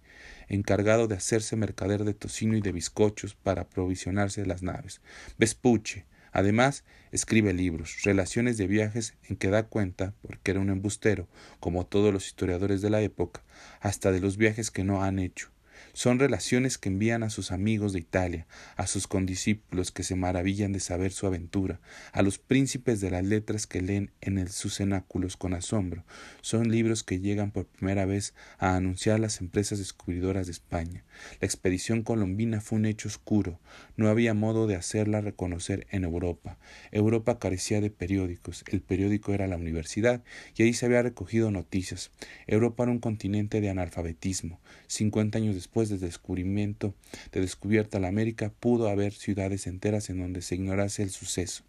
S1: encargado de hacerse mercader de tocino y de bizcochos para aprovisionarse de las naves. Vespuche, además, escribe libros, relaciones de viajes en que da cuenta, porque era un embustero, como todos los historiadores de la época, hasta de los viajes que no han hecho, son relaciones que envían a sus amigos de Italia, a sus condiscípulos que se maravillan de saber su aventura, a los príncipes de las letras que leen en sus cenáculos con asombro. Son libros que llegan por primera vez a anunciar las empresas descubridoras de España. La expedición colombina fue un hecho oscuro. No había modo de hacerla reconocer en Europa. Europa carecía de periódicos. El periódico era la universidad y ahí se había recogido noticias. Europa era un continente de analfabetismo. Cincuenta años después después del descubrimiento de descubierta la América, pudo haber ciudades enteras en donde se ignorase el suceso.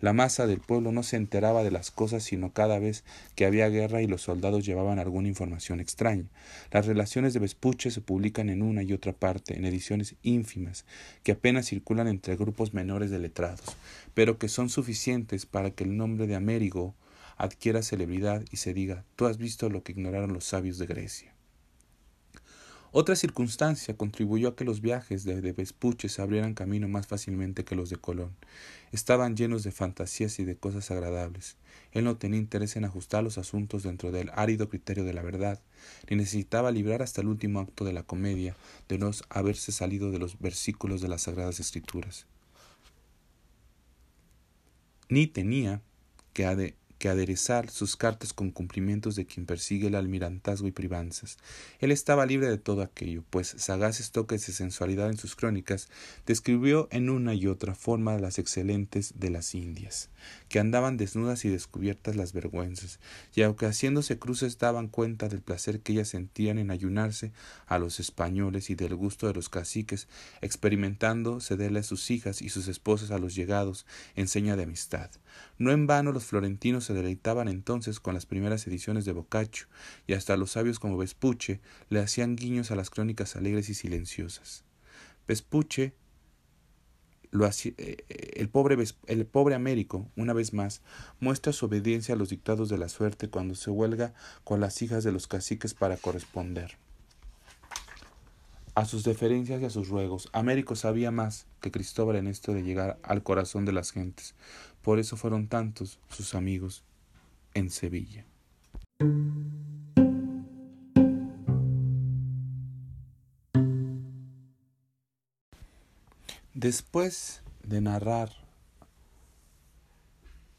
S1: La masa del pueblo no se enteraba de las cosas sino cada vez que había guerra y los soldados llevaban alguna información extraña. Las relaciones de Vespuche se publican en una y otra parte, en ediciones ínfimas, que apenas circulan entre grupos menores de letrados, pero que son suficientes para que el nombre de Amérigo adquiera celebridad y se diga tú has visto lo que ignoraron los sabios de Grecia. Otra circunstancia contribuyó a que los viajes de, de, Vespuche se abrieran camino más fácilmente que los de Colón. Estaban llenos de fantasías y de cosas agradables. Él no tenía interés en ajustar los asuntos dentro del árido criterio de la verdad, ni necesitaba librar hasta el último acto de la comedia de no haberse salido de los versículos de las Sagradas Escrituras. Ni tenía que que aderezar sus cartas con cumplimientos de quien persigue el almirantazgo y privanzas. Él estaba libre de todo aquello, pues sagaces toques de sensualidad en sus crónicas describió en una y otra forma las excelentes de las Indias, que andaban desnudas y descubiertas las vergüenzas, y aunque haciéndose cruces daban cuenta del placer que ellas sentían en ayunarse a los españoles y del gusto de los caciques, experimentando cederle a sus hijas y sus esposas a los llegados en seña de amistad. No en vano los florentinos se deleitaban entonces con las primeras ediciones de Boccaccio, y hasta los sabios como Vespuche le hacían guiños a las crónicas alegres y silenciosas. Vespuche eh, el, pobre, el pobre Américo, una vez más, muestra su obediencia a los dictados de la suerte cuando se huelga con las hijas de los caciques para corresponder a sus deferencias y a sus ruegos. Américo sabía más que Cristóbal en esto de llegar al corazón de las gentes. Por eso fueron tantos sus amigos en Sevilla. Después de narrar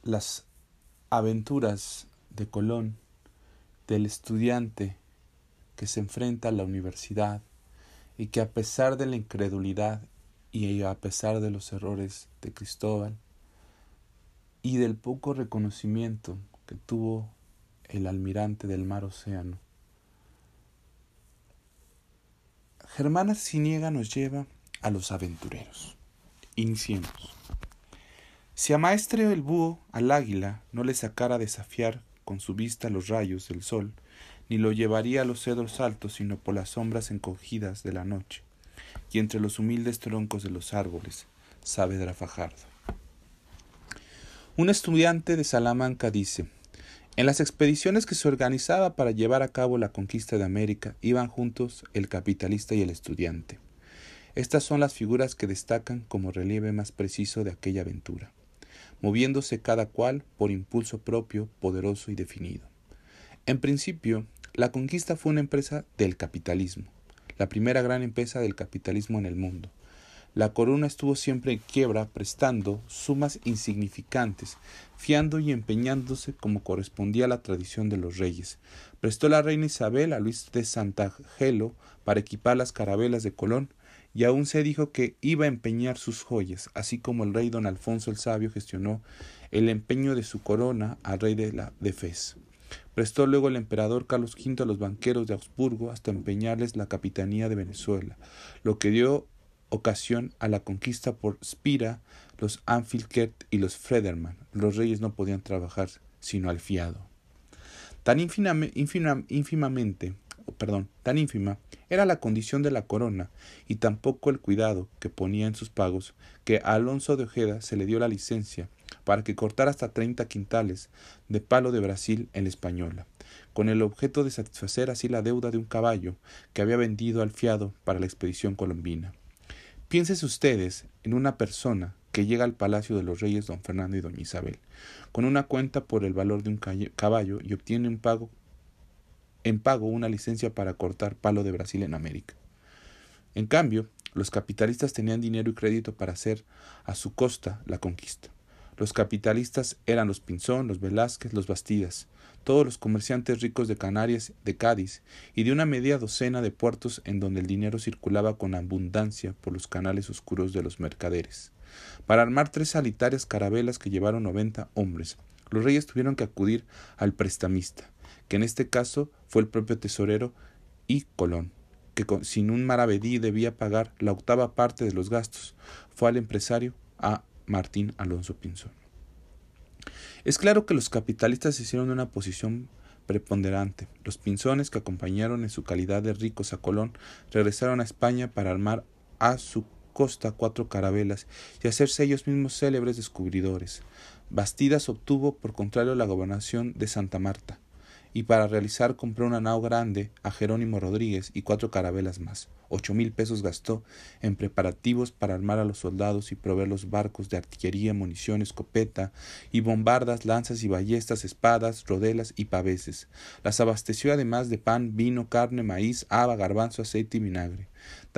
S1: las aventuras de Colón, del estudiante que se enfrenta a la universidad y que a pesar de la incredulidad y a pesar de los errores de Cristóbal y del poco reconocimiento que tuvo el almirante del mar océano, Germana Siniega nos lleva a los aventureros. Iniciemos. Si a maestre el búho al águila no le sacara desafiar con su vista los rayos del sol, ni lo llevaría a los cedros altos, sino por las sombras encogidas de la noche, y entre los humildes troncos de los árboles, Saavedra Fajardo. Un estudiante de Salamanca dice, en las expediciones que se organizaba para llevar a cabo la conquista de América iban juntos el capitalista y el estudiante. Estas son las figuras que destacan como relieve más preciso de aquella aventura, moviéndose cada cual por impulso propio, poderoso y definido. En principio, la conquista fue una empresa del capitalismo, la primera gran empresa del capitalismo en el mundo. La corona estuvo siempre en quiebra, prestando sumas insignificantes, fiando y empeñándose como correspondía a la tradición de los reyes. Prestó la reina Isabel a Luis de Santangelo para equipar las carabelas de Colón y aún se dijo que iba a empeñar sus joyas, así como el rey don Alfonso el Sabio gestionó el empeño de su corona al rey de la de Fez. Prestó luego el emperador Carlos V a los banqueros de Augsburgo hasta empeñarles la capitanía de Venezuela, lo que dio ocasión a la conquista por Spira, los Anfilkert y los Frederman. Los reyes no podían trabajar sino al fiado. Tan ínfimamente perdón, tan ínfima era la condición de la corona y tampoco el cuidado que ponía en sus pagos que a Alonso de Ojeda se le dio la licencia para que cortara hasta treinta quintales de palo de Brasil en la española, con el objeto de satisfacer así la deuda de un caballo que había vendido al fiado para la expedición colombina. Piensen ustedes en una persona que llega al palacio de los reyes don Fernando y doña Isabel, con una cuenta por el valor de un caballo y obtiene pago en pago una licencia para cortar palo de Brasil en América. En cambio, los capitalistas tenían dinero y crédito para hacer a su costa la conquista. Los capitalistas eran los Pinzón, los Velázquez, los Bastidas, todos los comerciantes ricos de Canarias, de Cádiz y de una media docena de puertos en donde el dinero circulaba con abundancia por los canales oscuros de los mercaderes. Para armar tres solitarias carabelas que llevaron noventa hombres, los reyes tuvieron que acudir al prestamista, que en este caso fue el propio tesorero y Colón, que sin un maravedí debía pagar la octava parte de los gastos. Fue al empresario a Martín Alonso Pinzón. Es claro que los capitalistas hicieron una posición preponderante. Los pinzones que acompañaron en su calidad de ricos a Colón regresaron a España para armar a su costa cuatro carabelas y hacerse ellos mismos célebres descubridores. Bastidas obtuvo, por contrario, la gobernación de Santa Marta y para realizar compró una nao grande a Jerónimo Rodríguez y cuatro carabelas más. Ocho mil pesos gastó en preparativos para armar a los soldados y proveer los barcos de artillería, munición, escopeta y bombardas, lanzas y ballestas, espadas, rodelas y paveses. Las abasteció además de pan, vino, carne, maíz, haba, garbanzo, aceite y vinagre.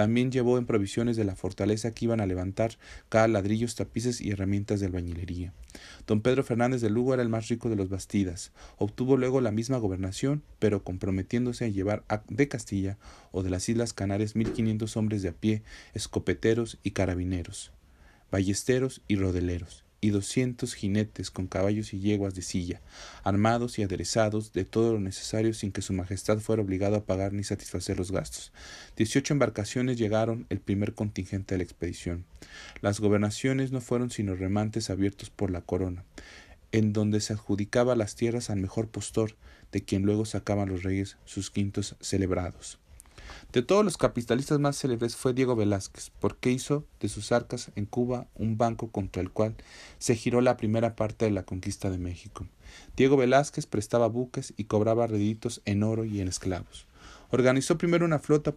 S1: También llevó en provisiones de la fortaleza que iban a levantar cada ladrillos, tapices y herramientas de albañilería. Don Pedro Fernández de Lugo era el más rico de los Bastidas. Obtuvo luego la misma gobernación, pero comprometiéndose a llevar de Castilla o de las Islas Canarias mil quinientos hombres de a pie, escopeteros y carabineros, ballesteros y rodeleros, y doscientos jinetes con caballos y yeguas de silla, armados y aderezados de todo lo necesario sin que su majestad fuera obligado a pagar ni satisfacer los gastos. Dieciocho embarcaciones llegaron el primer contingente de la expedición. Las gobernaciones no fueron sino remantes abiertos por la corona, en donde se adjudicaba las tierras al mejor postor, de quien luego sacaban los reyes sus quintos celebrados. De todos los capitalistas más célebres fue Diego Velázquez, porque hizo de sus arcas en Cuba un banco contra el cual se giró la primera parte de la conquista de México. Diego Velázquez prestaba buques y cobraba réditos en oro y en esclavos. Organizó primero una flota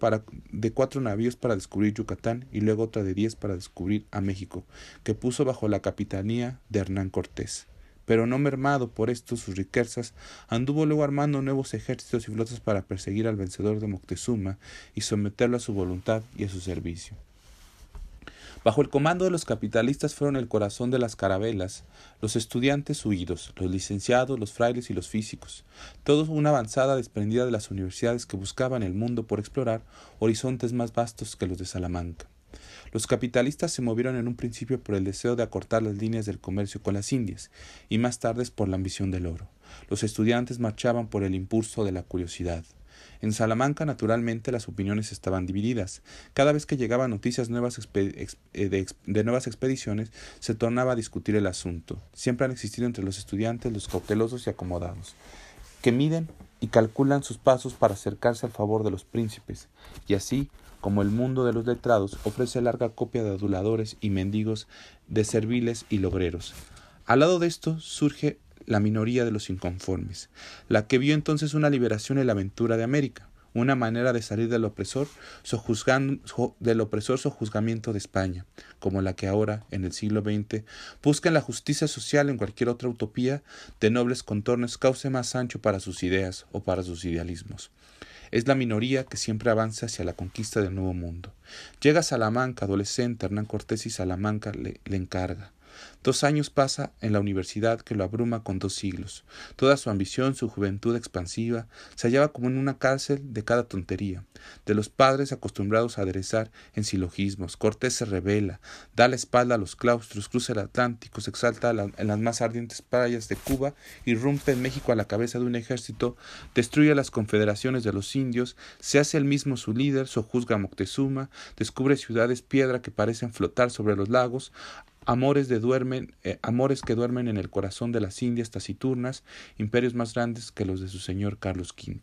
S1: de cuatro navíos para descubrir Yucatán y luego otra de diez para descubrir a México, que puso bajo la capitanía de Hernán Cortés. Pero no mermado por esto sus riquezas, anduvo luego armando nuevos ejércitos y flotas para perseguir al vencedor de Moctezuma y someterlo a su voluntad y a su servicio. Bajo el comando de los capitalistas fueron el corazón de las carabelas, los estudiantes huidos, los licenciados, los frailes y los físicos, todos una avanzada desprendida de las universidades que buscaban el mundo por explorar horizontes más vastos que los de Salamanca. Los capitalistas se movieron en un principio por el deseo de acortar las líneas del comercio con las Indias y más tarde por la ambición del oro. Los estudiantes marchaban por el impulso de la curiosidad. En Salamanca, naturalmente, las opiniones estaban divididas. Cada vez que llegaban noticias nuevas eh, de, nuevas expediciones, se tornaba a discutir el asunto. Siempre han existido entre los estudiantes los cautelosos y acomodados, que miden y calculan sus pasos para acercarse al favor de los príncipes, y así como el mundo de los letrados ofrece larga copia de aduladores y mendigos, de serviles y logreros. Al lado de esto surge la minoría de los inconformes, la que vio entonces una liberación en la aventura de América, una manera de salir del opresor, del opresor sojuzgamiento de España, como la que ahora, en el siglo XX, busca en la justicia social en cualquier otra utopía de nobles contornos cause más ancho para sus ideas o para sus idealismos. Es la minoría que siempre avanza hacia la conquista del nuevo mundo. Llega Salamanca, adolescente, Hernán Cortés y Salamanca le encarga. Dos años pasa en la universidad que lo abruma con dos siglos. Toda su ambición, su juventud expansiva, se hallaba como en una cárcel de cada tontería. De los padres acostumbrados a aderezar en silogismos, Cortés se revela, da la espalda a los claustros, cruza el Atlántico, se exalta en las más ardientes playas de Cuba, irrumpe en México a la cabeza de un ejército, destruye las confederaciones de los indios, se hace el mismo su líder, sojuzga a Moctezuma, descubre ciudades piedra que parecen flotar sobre los lagos, amores, de duermen, eh, amores que duermen en el corazón de las Indias taciturnas, imperios más grandes que los de su señor Carlos V.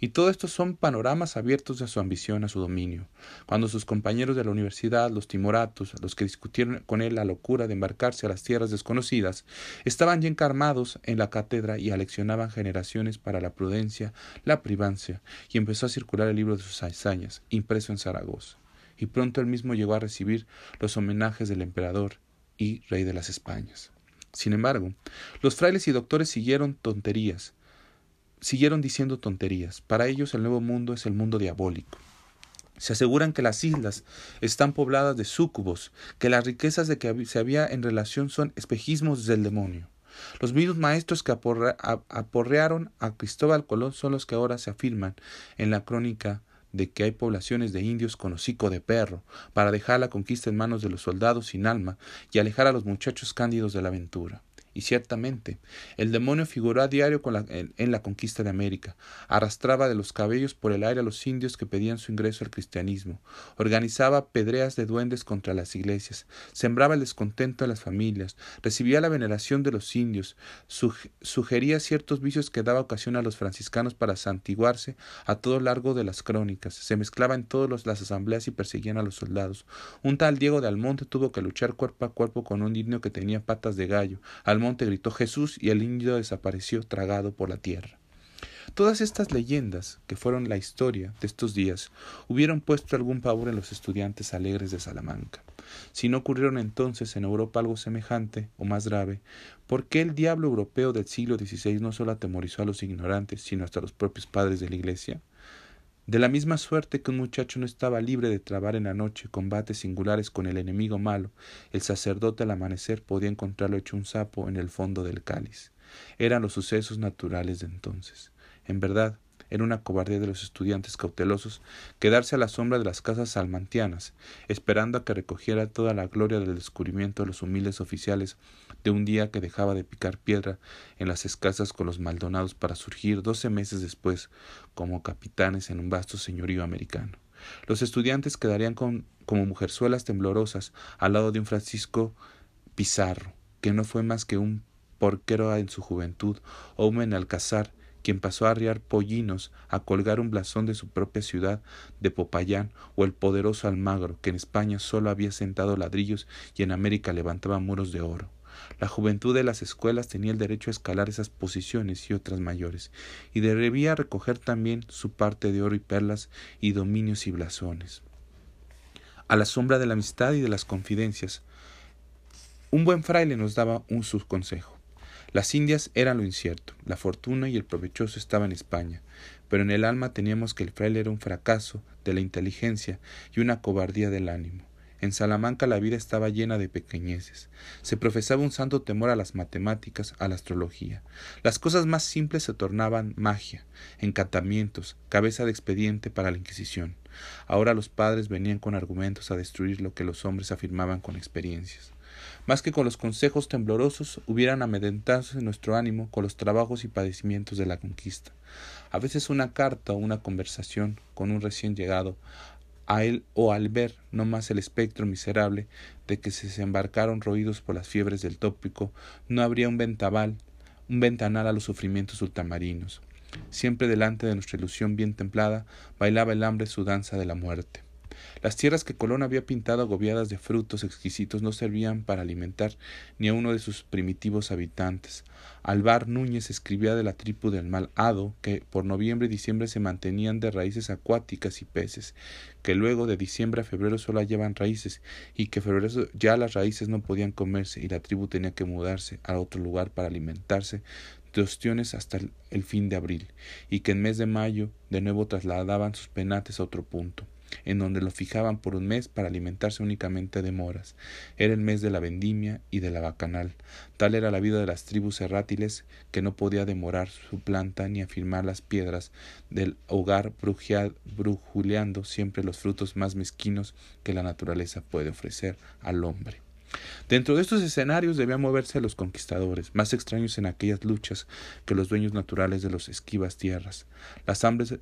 S1: Y todo esto son panoramas abiertos a su ambición, a su dominio. Cuando sus compañeros de la universidad, los timoratos, los que discutieron con él la locura de embarcarse a las tierras desconocidas, estaban ya encarmados en la cátedra y aleccionaban generaciones para la prudencia, la privancia, y empezó a circular el libro de sus hazañas, impreso en Zaragoza y pronto él mismo llegó a recibir los homenajes del emperador y rey de las Españas. Sin embargo, los frailes y doctores siguieron tonterías, siguieron diciendo tonterías. Para ellos el nuevo mundo es el mundo diabólico. Se aseguran que las islas están pobladas de súcubos, que las riquezas de que se había en relación son espejismos del demonio. Los mismos maestros que aporrearon a Cristóbal Colón son los que ahora se afirman en la crónica de que hay poblaciones de indios con hocico de perro, para dejar la conquista en manos de los soldados sin alma y alejar a los muchachos cándidos de la aventura. Y ciertamente, el demonio figuró a diario en, la conquista de América, arrastraba de los cabellos por el aire a los indios que pedían su ingreso al cristianismo, organizaba pedreas de duendes contra las iglesias, sembraba el descontento en las familias, recibía la veneración de los indios, sugería ciertos vicios que daba ocasión a los franciscanos para santiguarse a todo largo de las crónicas, se mezclaba en todas las asambleas y perseguían a los soldados. Un tal Diego de Almonte tuvo que luchar cuerpo a cuerpo con un indio que tenía patas de gallo, monte gritó Jesús y el indio desapareció tragado por la tierra. Todas estas leyendas, que fueron la historia de estos días, hubieron puesto algún pavor en los estudiantes alegres de Salamanca. Si no ocurrieron entonces en Europa algo semejante o más grave, ¿por qué el diablo europeo del siglo XVI no solo atemorizó a los ignorantes, sino hasta a los propios padres de la Iglesia? De la misma suerte que un muchacho no estaba libre de trabar en la noche combates singulares con el enemigo malo, el sacerdote al amanecer podía encontrarlo hecho un sapo en el fondo del cáliz. Eran los sucesos naturales de entonces. En verdad, era una cobardía de los estudiantes cautelosos quedarse a la sombra de las casas salmantianas, esperando a que recogiera toda la gloria del descubrimiento de los humildes oficiales de un día que dejaba de picar piedra en las escasas con los Maldonados para surgir doce meses después como capitanes en un vasto señorío americano. Los estudiantes quedarían con, como mujerzuelas temblorosas al lado de un Francisco Pizarro, que no fue más que un porquero en su juventud, o un alcázar quien pasó a arriar pollinos, a colgar un blasón de su propia ciudad de Popayán, o el poderoso Almagro, que en España solo había sentado ladrillos y en América levantaba muros de oro. La juventud de las escuelas tenía el derecho a escalar esas posiciones y otras mayores, y debía recoger también su parte de oro y perlas y dominios y blasones. A la sombra de la amistad y de las confidencias, un buen fraile nos daba un subconsejo. Las Indias eran lo incierto, la fortuna y el provechoso estaban en España, pero en el alma teníamos que el fraile era un fracaso de la inteligencia y una cobardía del ánimo. En Salamanca la vida estaba llena de pequeñeces. Se profesaba un santo temor a las matemáticas, a la astrología. Las cosas más simples se tornaban magia, encantamientos, cabeza de expediente para la Inquisición. Ahora los padres venían con argumentos a destruir lo que los hombres afirmaban con experiencias. Más que con los consejos temblorosos, hubieran amedrentado nuestro ánimo con los trabajos y padecimientos de la conquista. A veces una carta o una conversación con un recién llegado a él o al ver no más el espectro miserable de que se embarcaron roídos por las fiebres del tópico, no habría un ventaval, un ventanal a los sufrimientos ultramarinos. Siempre delante de nuestra ilusión bien templada, bailaba el hambre su danza de la muerte. Las tierras que Colón había pintado agobiadas de frutos exquisitos no servían para alimentar ni a uno de sus primitivos habitantes. Alvar Núñez escribía de la tribu del mal hado, que por noviembre y diciembre se mantenían de raíces acuáticas y peces, que luego de diciembre a febrero solo hallaban raíces, y que febrero ya las raíces no podían comerse, y la tribu tenía que mudarse a otro lugar para alimentarse de ostiones hasta el fin de abril, y que en mes de mayo de nuevo trasladaban sus penates a otro punto en donde lo fijaban por un mes para alimentarse únicamente de moras. Era el mes de la vendimia y de la bacanal. Tal era la vida de las tribus errátiles que no podía demorar su planta ni afirmar las piedras del hogar brujuleando siempre los frutos más mezquinos que la naturaleza puede ofrecer al hombre. Dentro de estos escenarios debían moverse los conquistadores, más extraños en aquellas luchas que los dueños naturales de los esquivas tierras. Las hambres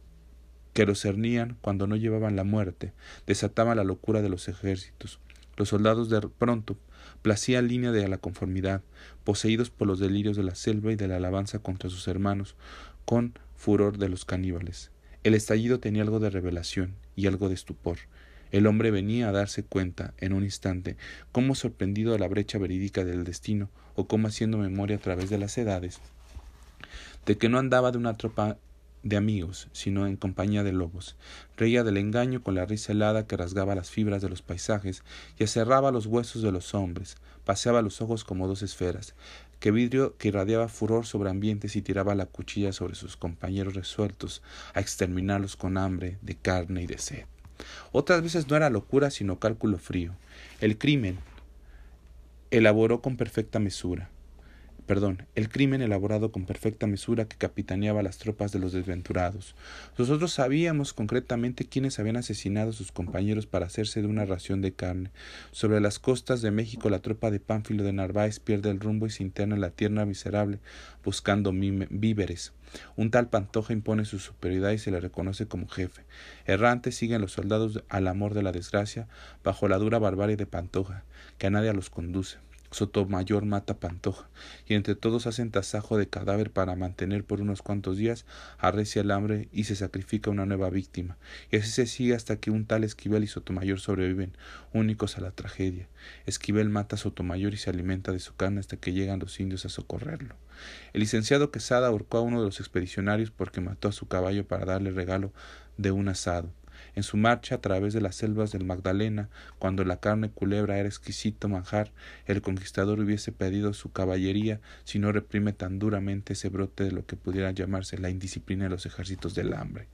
S1: que los cernían cuando no llevaban la muerte, desataban la locura de los ejércitos. Los soldados de pronto placían línea de la conformidad, poseídos por los delirios de la selva y de la alabanza contra sus hermanos, con furor de los caníbales. El estallido tenía algo de revelación y algo de estupor. El hombre venía a darse cuenta, en un instante, cómo sorprendido a la brecha verídica del destino, o cómo haciendo memoria a través de las edades, de que no andaba de una tropa de amigos, sino en compañía de lobos. Reía del engaño con la risa helada que rasgaba las fibras de los paisajes y aserraba los huesos de los hombres, paseaba los ojos como dos esferas, que vidrio que irradiaba furor sobre ambientes y tiraba la cuchilla sobre sus compañeros resueltos a exterminarlos con hambre de carne y de sed. Otras veces no era locura sino cálculo frío. El crimen elaboró con perfecta mesura perdón, el crimen elaborado con perfecta mesura que capitaneaba las tropas de los desventurados. Nosotros sabíamos concretamente quiénes habían asesinado a sus compañeros para hacerse de una ración de carne. Sobre las costas de México la tropa de Pánfilo de Narváez pierde el rumbo y se interna en la tierra miserable buscando víveres. Un tal Pantoja impone su superioridad y se le reconoce como jefe. Errantes siguen los soldados al amor de la desgracia bajo la dura barbarie de Pantoja, que a nadie los conduce. Sotomayor mata Pantoja, y entre todos hacen tasajo de cadáver para mantener por unos cuantos días arrecia el hambre y se sacrifica una nueva víctima, y así se sigue hasta que un tal Esquivel y Sotomayor sobreviven, únicos a la tragedia. Esquivel mata a Sotomayor y se alimenta de su carne hasta que llegan los indios a socorrerlo. El licenciado Quesada ahorcó a uno de los expedicionarios porque mató a su caballo para darle regalo de un asado en su marcha a través de las selvas del Magdalena, cuando la carne culebra era exquisito manjar, el conquistador hubiese pedido su caballería si no reprime tan duramente ese brote de lo que pudiera llamarse la indisciplina de los ejércitos del hambre.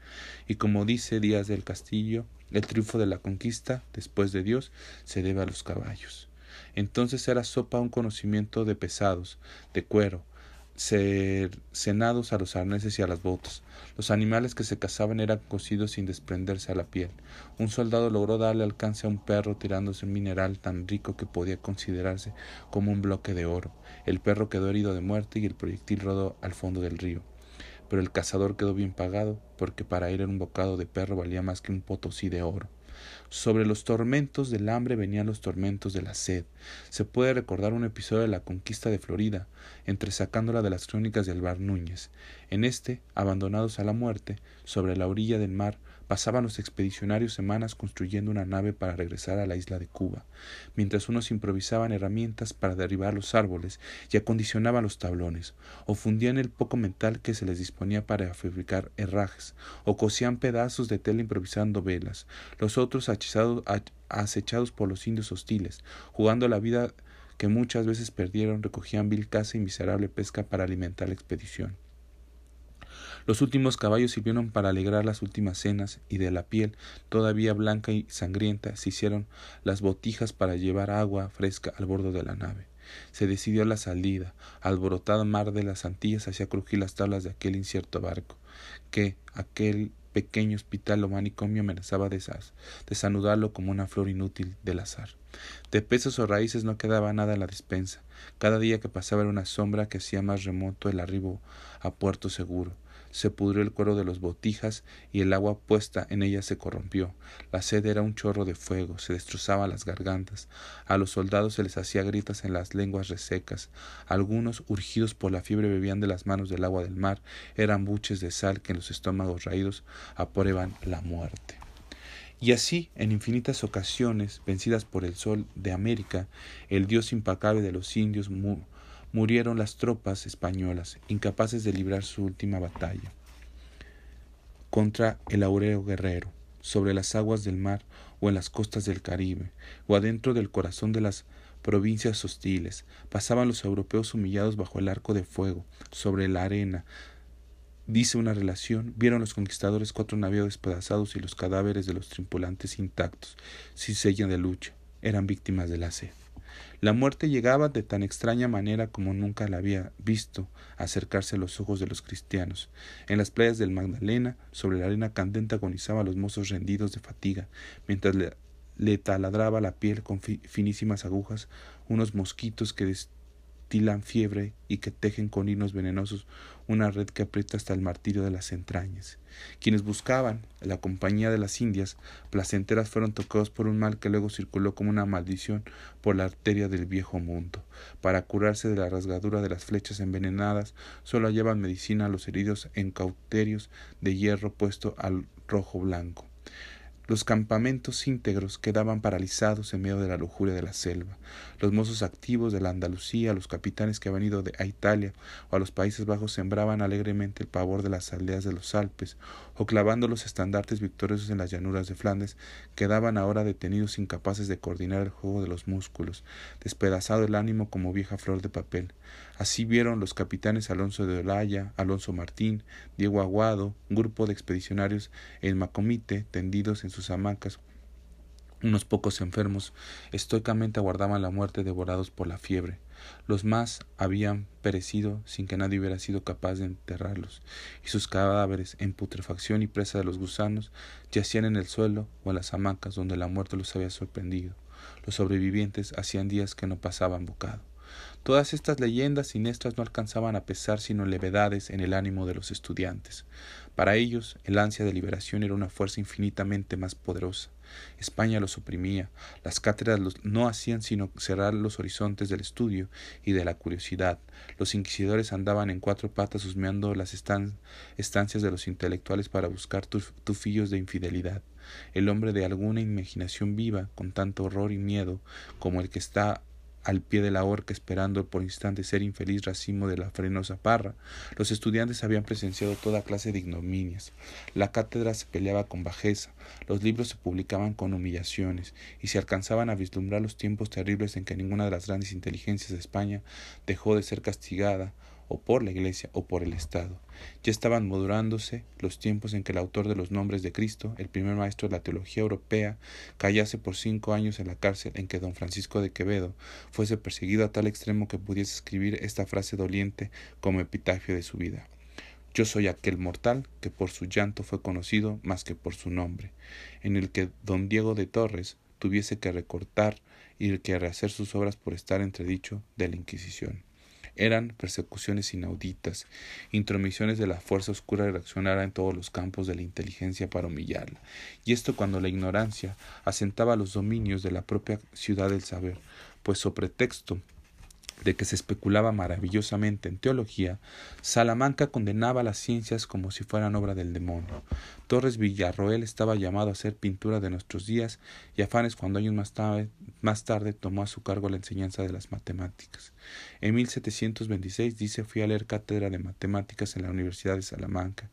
S1: Y como dice Díaz del Castillo, el triunfo de la conquista, después de Dios, se debe a los caballos. Entonces era sopa un conocimiento de pesados, de cuero, ser cenados a los arneses y a las botas. Los animales que se cazaban eran cocidos sin desprenderse a la piel. Un soldado logró darle alcance a un perro tirándose un mineral tan rico que podía considerarse como un bloque de oro. El perro quedó herido de muerte y el proyectil rodó al fondo del río. Pero el cazador quedó bien pagado, porque para él un bocado de perro valía más que un potosí de oro. Sobre los tormentos del hambre venían los tormentos de la sed. Se puede recordar un episodio de la conquista de Florida, entresacándola de las crónicas del Bar Núñez. En este, abandonados a la muerte, sobre la orilla del mar, pasaban los expedicionarios semanas construyendo una nave para regresar a la isla de Cuba, mientras unos improvisaban herramientas para derribar los árboles y acondicionaban los tablones, o fundían el poco mental que se les disponía para fabricar herrajes, o cosían pedazos de tela improvisando velas, los otros acechados por los indios hostiles, jugando la vida que muchas veces perdieron, recogían vil caza y miserable pesca para alimentar la expedición. Los últimos caballos sirvieron para alegrar las últimas cenas, y de la piel, todavía blanca y sangrienta, se hicieron las botijas para llevar agua fresca al bordo de la nave. Se decidió la salida. Alborotado mar de las Antillas hacía crujir las tablas de aquel incierto barco, que aquel pequeño hospital o manicomio amenazaba de desanudarlo como una flor inútil del azar. De pesos o raíces no quedaba nada en la despensa. Cada día que pasaba era una sombra que hacía más remoto el arribo a puerto seguro se pudrió el cuero de los botijas y el agua puesta en ellas se corrompió. La sed era un chorro de fuego, se destrozaba las gargantas. A los soldados se les hacía gritas en las lenguas resecas. Algunos, urgidos por la fiebre, bebían de las manos del agua del mar. Eran buches de sal que en los estómagos raídos aprueban la muerte. Y así, en infinitas ocasiones, vencidas por el sol de América, el dios impacable de los indios murieron las tropas españolas, incapaces de librar su última batalla contra el aureo guerrero, sobre las aguas del mar o en las costas del Caribe, o adentro del corazón de las provincias hostiles, pasaban los europeos humillados bajo el arco de fuego, sobre la arena. Dice una relación, vieron los conquistadores cuatro navíos despedazados y los cadáveres de los tripulantes intactos, sin sella de lucha, eran víctimas de la sed. La muerte llegaba de tan extraña manera como nunca la había visto acercarse a los ojos de los cristianos. En las playas del Magdalena, sobre la arena candente agonizaban los mozos rendidos de fatiga, mientras le, taladraba la piel con finísimas agujas unos mosquitos que tilan fiebre y que tejen con hinos venenosos una red que aprieta hasta el martirio de las entrañas. Quienes buscaban la compañía de las indias placenteras fueron tocados por un mal que luego circuló como una maldición por la arteria del viejo mundo. Para curarse de la rasgadura de las flechas envenenadas, solo hallaban medicina a los heridos en cauterios de hierro puesto al rojo blanco. Los campamentos íntegros quedaban paralizados en medio de la lujuria de la selva. Los mozos activos de la Andalucía, los capitanes que habían ido a Italia o a los Países Bajos sembraban alegremente el pavor de las aldeas de los Alpes, o clavando los estandartes victoriosos en las llanuras de Flandes, quedaban ahora detenidos incapaces de coordinar el juego de los músculos, despedazado el ánimo como vieja flor de papel. Así vieron los capitanes Alonso de Olaya, Alonso Martín, Diego Aguado, un grupo de expedicionarios en Macomite, tendidos en sus hamacas, unos pocos enfermos estoicamente aguardaban la muerte devorados por la fiebre. Los más habían perecido sin que nadie hubiera sido capaz de enterrarlos, y sus cadáveres, en putrefacción y presa de los gusanos, yacían en el suelo o en las hamacas donde la muerte los había sorprendido. Los sobrevivientes hacían días que no pasaban bocado. Todas estas leyendas siniestras no alcanzaban a pesar sino levedades en el ánimo de los estudiantes. Para ellos, el ansia de liberación era una fuerza infinitamente más poderosa. España los oprimía, las cátedras no hacían sino cerrar los horizontes del estudio y de la curiosidad. Los inquisidores andaban en cuatro patas husmeando las estancias de los intelectuales para buscar tufillos de infidelidad. El hombre de alguna imaginación viva, con tanto horror y miedo como el que está al pie de la horca esperando por instante ser infeliz racimo de la frenosa parra, los estudiantes habían presenciado toda clase de ignominias. La cátedra se peleaba con bajeza, los libros se publicaban con humillaciones, y se alcanzaban a vislumbrar los tiempos terribles en que ninguna de las grandes inteligencias de España dejó de ser castigada o por la Iglesia o por el Estado. Ya estaban madurándose los tiempos en que el autor de los nombres de Cristo, el primer maestro de la teología europea, callase por cinco años en la cárcel en que don Francisco de Quevedo fuese perseguido a tal extremo que pudiese escribir esta frase doliente como epitafio de su vida. Yo soy aquel mortal que por su llanto fue conocido más que por su nombre, en el que don Diego de Torres tuviese que recortar y que rehacer sus obras por estar entredicho de la Inquisición. Eran persecuciones inauditas, intromisiones de la fuerza oscura reaccionara en todos los campos de la inteligencia para humillarla, y esto cuando la ignorancia asentaba los dominios de la propia ciudad del saber, pues so pretexto de que se especulaba maravillosamente en teología, Salamanca condenaba las ciencias como si fueran obra del demonio. Torres Villarroel estaba llamado a hacer pintura de nuestros días y Afanes cuando años más tarde, más tarde tomó a su cargo la enseñanza de las matemáticas. En 1726 dice fui a leer cátedra de matemáticas en la Universidad de Salamanca,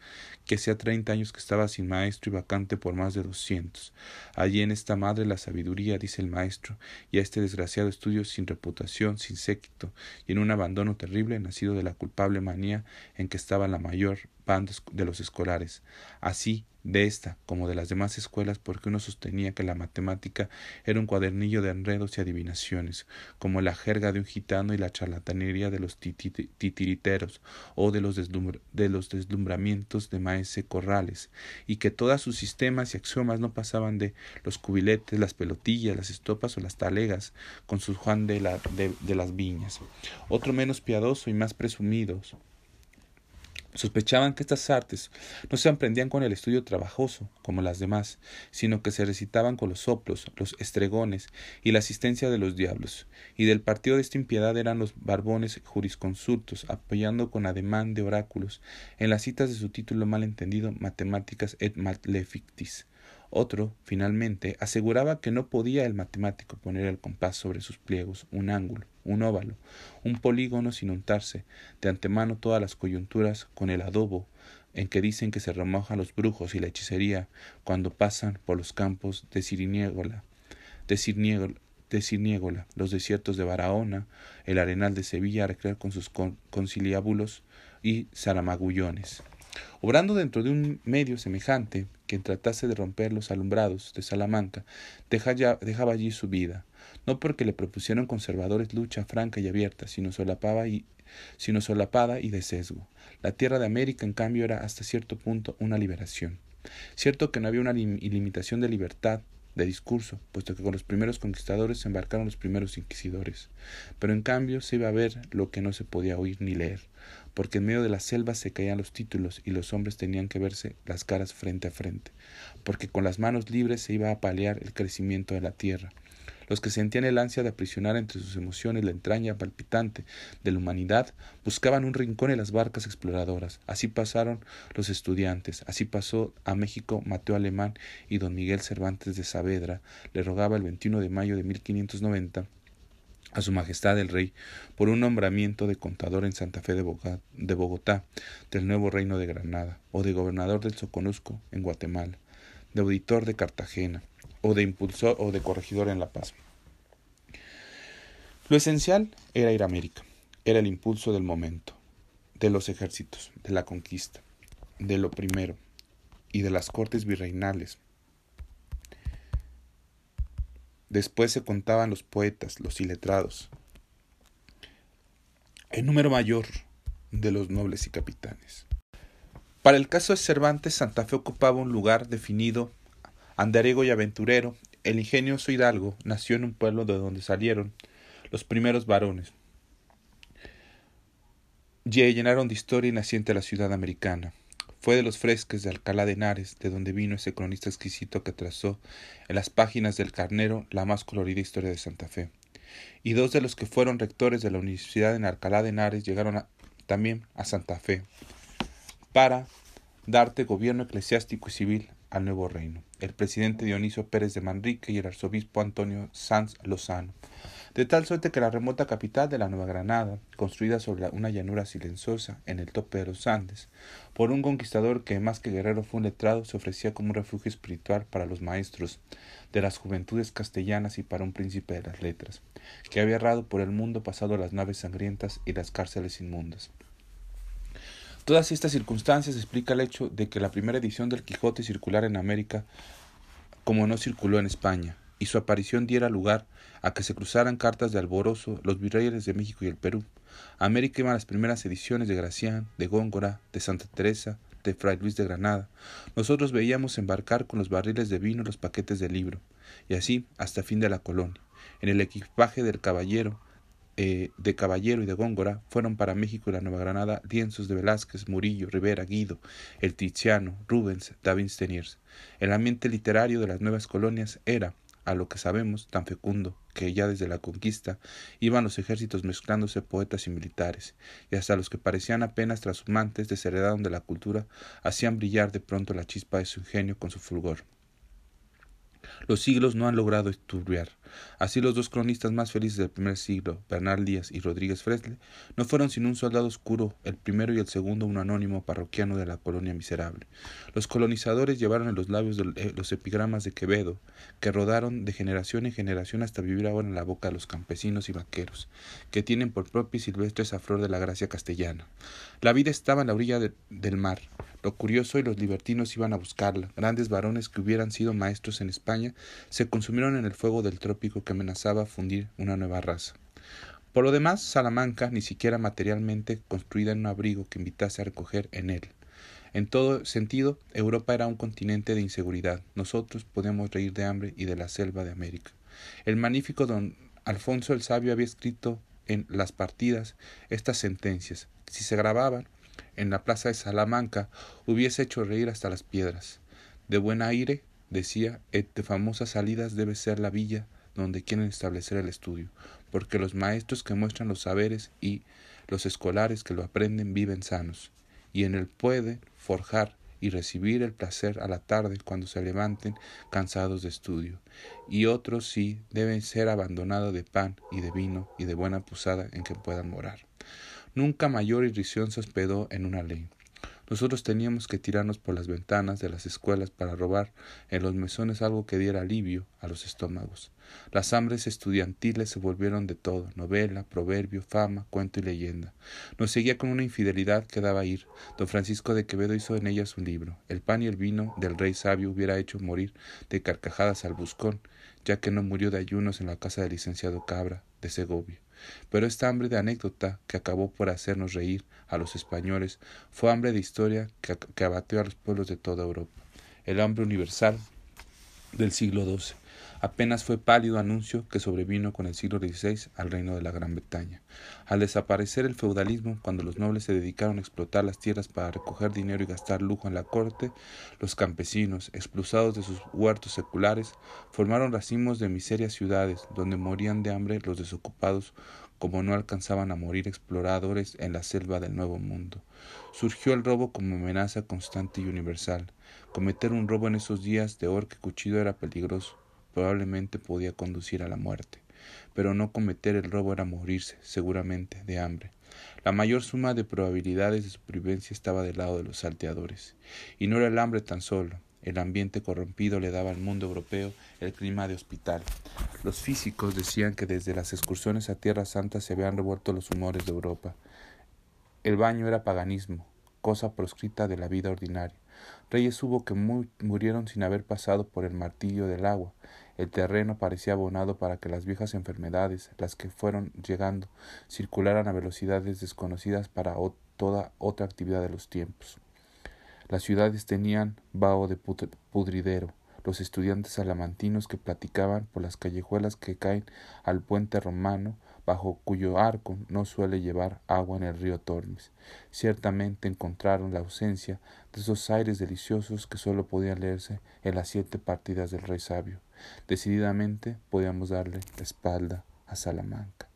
S1: que hacía treinta años que estaba sin maestro y vacante por más de doscientos. Allí en esta madre la sabiduría, dice el maestro, y a este desgraciado estudio sin reputación, sin séquito, y en un abandono terrible nacido de la culpable manía en que estaba la mayor de los escolares. Así, de esta como de las demás escuelas porque uno sostenía que la matemática era un cuadernillo de enredos y adivinaciones, como la jerga de un gitano y la charlatanería de los titiriteros o de los, de los deslumbramientos de maese Corrales, y que todos sus sistemas y axiomas no pasaban de los cubiletes, las pelotillas, las estopas o las talegas, con su Juan de, la, de las viñas. Otro menos piadoso y más presumidos Sospechaban que estas artes no se aprendían con el estudio trabajoso, como las demás, sino que se recitaban con los soplos, los estregones y la asistencia de los diablos, y del partido de esta impiedad eran los barbones jurisconsultos, apoyando con ademán de oráculos en las citas de su título mal entendido Matemáticas et Malefictis, otro, finalmente, aseguraba que no podía el matemático poner el compás sobre sus pliegos un ángulo, un óvalo, un polígono sin untarse de antemano todas las coyunturas con el adobo en que dicen que se remojan los brujos y la hechicería cuando pasan por los campos de Siriniegola, de de los desiertos de Barahona, el arenal de Sevilla a recrear con sus conciliábulos y zaramagullones. Obrando dentro de un medio semejante, quien tratase de romper los alumbrados de Salamanca, dejaba allí su vida, no porque le propusieron conservadores lucha franca y abierta, sino y, sino solapada y de sesgo. La tierra de América, en cambio, era hasta cierto punto una liberación. Cierto que no había una ilimitación de libertad de discurso, puesto que con los primeros conquistadores se embarcaron los primeros inquisidores. Pero en cambio se iba a ver lo que no se podía oír ni leer, porque en medio de las selvas se caían los títulos y los hombres tenían que verse las caras frente a frente, porque con las manos libres se iba a paliar el crecimiento de la tierra. Los que sentían el ansia de aprisionar entre sus emociones la entraña palpitante de la humanidad buscaban un rincón en las barcas exploradoras. Así pasaron los estudiantes, así pasó a México Mateo Alemán y don Miguel Cervantes de Saavedra le rogaba el 21 de mayo de 1590 a Su Majestad el Rey por un nombramiento de contador en Santa Fe de Bogotá, del nuevo reino de Granada, o de gobernador del Soconusco en Guatemala, de auditor de Cartagena, o de impulsor o de corregidor en La Paz. Lo esencial era ir a América, era el impulso del momento, de los ejércitos, de la conquista, de lo primero, y de las cortes virreinales, Después se contaban los poetas, los iletrados, el número mayor de los nobles y capitanes. Para el caso de Cervantes, Santa Fe ocupaba un lugar definido, andariego y aventurero. El ingenioso hidalgo nació en un pueblo de donde salieron los primeros varones. Y llenaron de historia y naciente la ciudad americana. Fue de los fresques de Alcalá de Henares, de donde vino ese cronista exquisito que trazó en las páginas del Carnero la más colorida historia de Santa Fe. Y dos de los que fueron rectores de la Universidad en Alcalá de Henares llegaron también a Santa Fe para darte gobierno eclesiástico y civil al nuevo reino. El presidente Dionisio Pérez de Manrique y el arzobispo Antonio Sanz Lozano de tal suerte que la remota capital de la Nueva Granada, construida sobre una llanura silenciosa en el tope de los Andes, por un conquistador que más que guerrero fue un letrado, se ofrecía como un refugio espiritual para los maestros de las juventudes castellanas y para un príncipe de las letras, que había errado por el mundo pasado las naves sangrientas y las cárceles inmundas. Todas estas circunstancias explica el hecho de que la primera edición del Quijote circular en América como no circuló en España, y su aparición diera lugar a que se cruzaran cartas de alborozo los virreyes de México y el Perú. América iban las primeras ediciones de Gracián, de Góngora, de Santa Teresa, de Fray Luis de Granada. Nosotros veíamos embarcar con los barriles de vino los paquetes de libro, y así hasta fin de la colonia. En el equipaje del caballero eh, de Caballero y de Góngora fueron para México y la Nueva Granada lienzos de Velázquez, Murillo, Rivera, Guido, el Tiziano, Rubens, David Steniers. El ambiente literario de las nuevas colonias era, a lo que sabemos, tan fecundo, que ya desde la conquista iban los ejércitos mezclándose poetas y militares, y hasta los que parecían apenas trashumantes desheredaron de la cultura, hacían brillar de pronto la chispa de su ingenio con su fulgor. Los siglos no han logrado esturbiar. Así los dos cronistas más felices del primer siglo, Bernal Díaz y Rodríguez Fresle, no fueron sin un soldado oscuro, el primero y el segundo un anónimo parroquiano de la colonia miserable. Los colonizadores llevaron en los labios eh, los epigramas de Quevedo, que rodaron de generación en generación hasta vivir ahora en la boca de los campesinos y vaqueros, que tienen por propia y silvestre esa flor de la gracia castellana. La vida estaba en la orilla del mar, lo curioso y los libertinos iban a buscarla. Grandes varones que hubieran sido maestros en España se consumieron en el fuego del trópico que amenazaba fundir una nueva raza. Por lo demás, Salamanca, ni siquiera materialmente construida en un abrigo que invitase a recoger en él. En todo sentido, Europa era un continente de inseguridad. Nosotros podíamos reír de hambre y de la selva de América. El magnífico don Alfonso el Sabio había escrito en las partidas estas sentencias. Si se grababan, en la plaza de Salamanca hubiese hecho reír hasta las piedras. De buen aire, decía, et de famosas salidas debe ser la villa donde quieren establecer el estudio, porque los maestros que muestran los saberes y los escolares que lo aprenden viven sanos, y en él pueden forjar y recibir el placer a la tarde cuando se levanten cansados de estudio, y otros sí deben ser abandonados de pan y de vino y de buena posada en que puedan morar. Nunca mayor irrisión se hospedó en una ley. Nosotros teníamos que tirarnos por las ventanas de las escuelas para robar en los mesones algo que diera alivio a los estómagos. Las hambres estudiantiles se volvieron de todo, novela, proverbio, fama, cuento y leyenda. Nos seguía con una infidelidad que daba ir. Don Francisco de Quevedo hizo en ellas un libro. El pan y el vino del rey sabio hubiera hecho morir de carcajadas al buscón, ya que no murió de ayunos en la casa del licenciado Cabra de Segovia. Pero esta hambre de anécdota que acabó por hacernos reír a los españoles fue hambre de historia que, que abatió a los pueblos de toda Europa. El hambre universal del siglo XII apenas fue pálido anuncio que sobrevino con el siglo XVI al reino de la Gran Bretaña. Al desaparecer el feudalismo, cuando los nobles se dedicaron a explotar las tierras para recoger dinero y gastar lujo en la corte, los campesinos, expulsados de sus huertos seculares, formaron racimos de miserias ciudades, donde morían de hambre los desocupados como no alcanzaban a morir exploradores en la selva del Nuevo Mundo. Surgió el robo como amenaza constante y universal. Cometer un robo en esos días de horca y cuchillo era peligroso probablemente podía conducir a la muerte, pero no cometer el robo era morirse, seguramente, de hambre. La mayor suma de probabilidades de supervivencia estaba del lado de los salteadores. Y no era el hambre tan solo. El ambiente corrompido le daba al mundo europeo el clima de hospital. Los físicos decían que desde las excursiones a Tierra Santa se habían revuelto los humores de Europa. El baño era paganismo, cosa proscrita de la vida ordinaria. Reyes hubo que murieron sin haber pasado por el martillo del agua, el terreno parecía abonado para que las viejas enfermedades, las que fueron llegando, circularan a velocidades desconocidas para toda otra actividad de los tiempos. Las ciudades tenían vaho de pudridero, los estudiantes salamantinos que platicaban por las callejuelas que caen al puente romano, bajo cuyo arco no suele llevar agua en el río Tormes. Ciertamente encontraron la ausencia de esos aires deliciosos que sólo podían leerse en las siete partidas del rey sabio. Decididamente podíamos darle la espalda a Salamanca.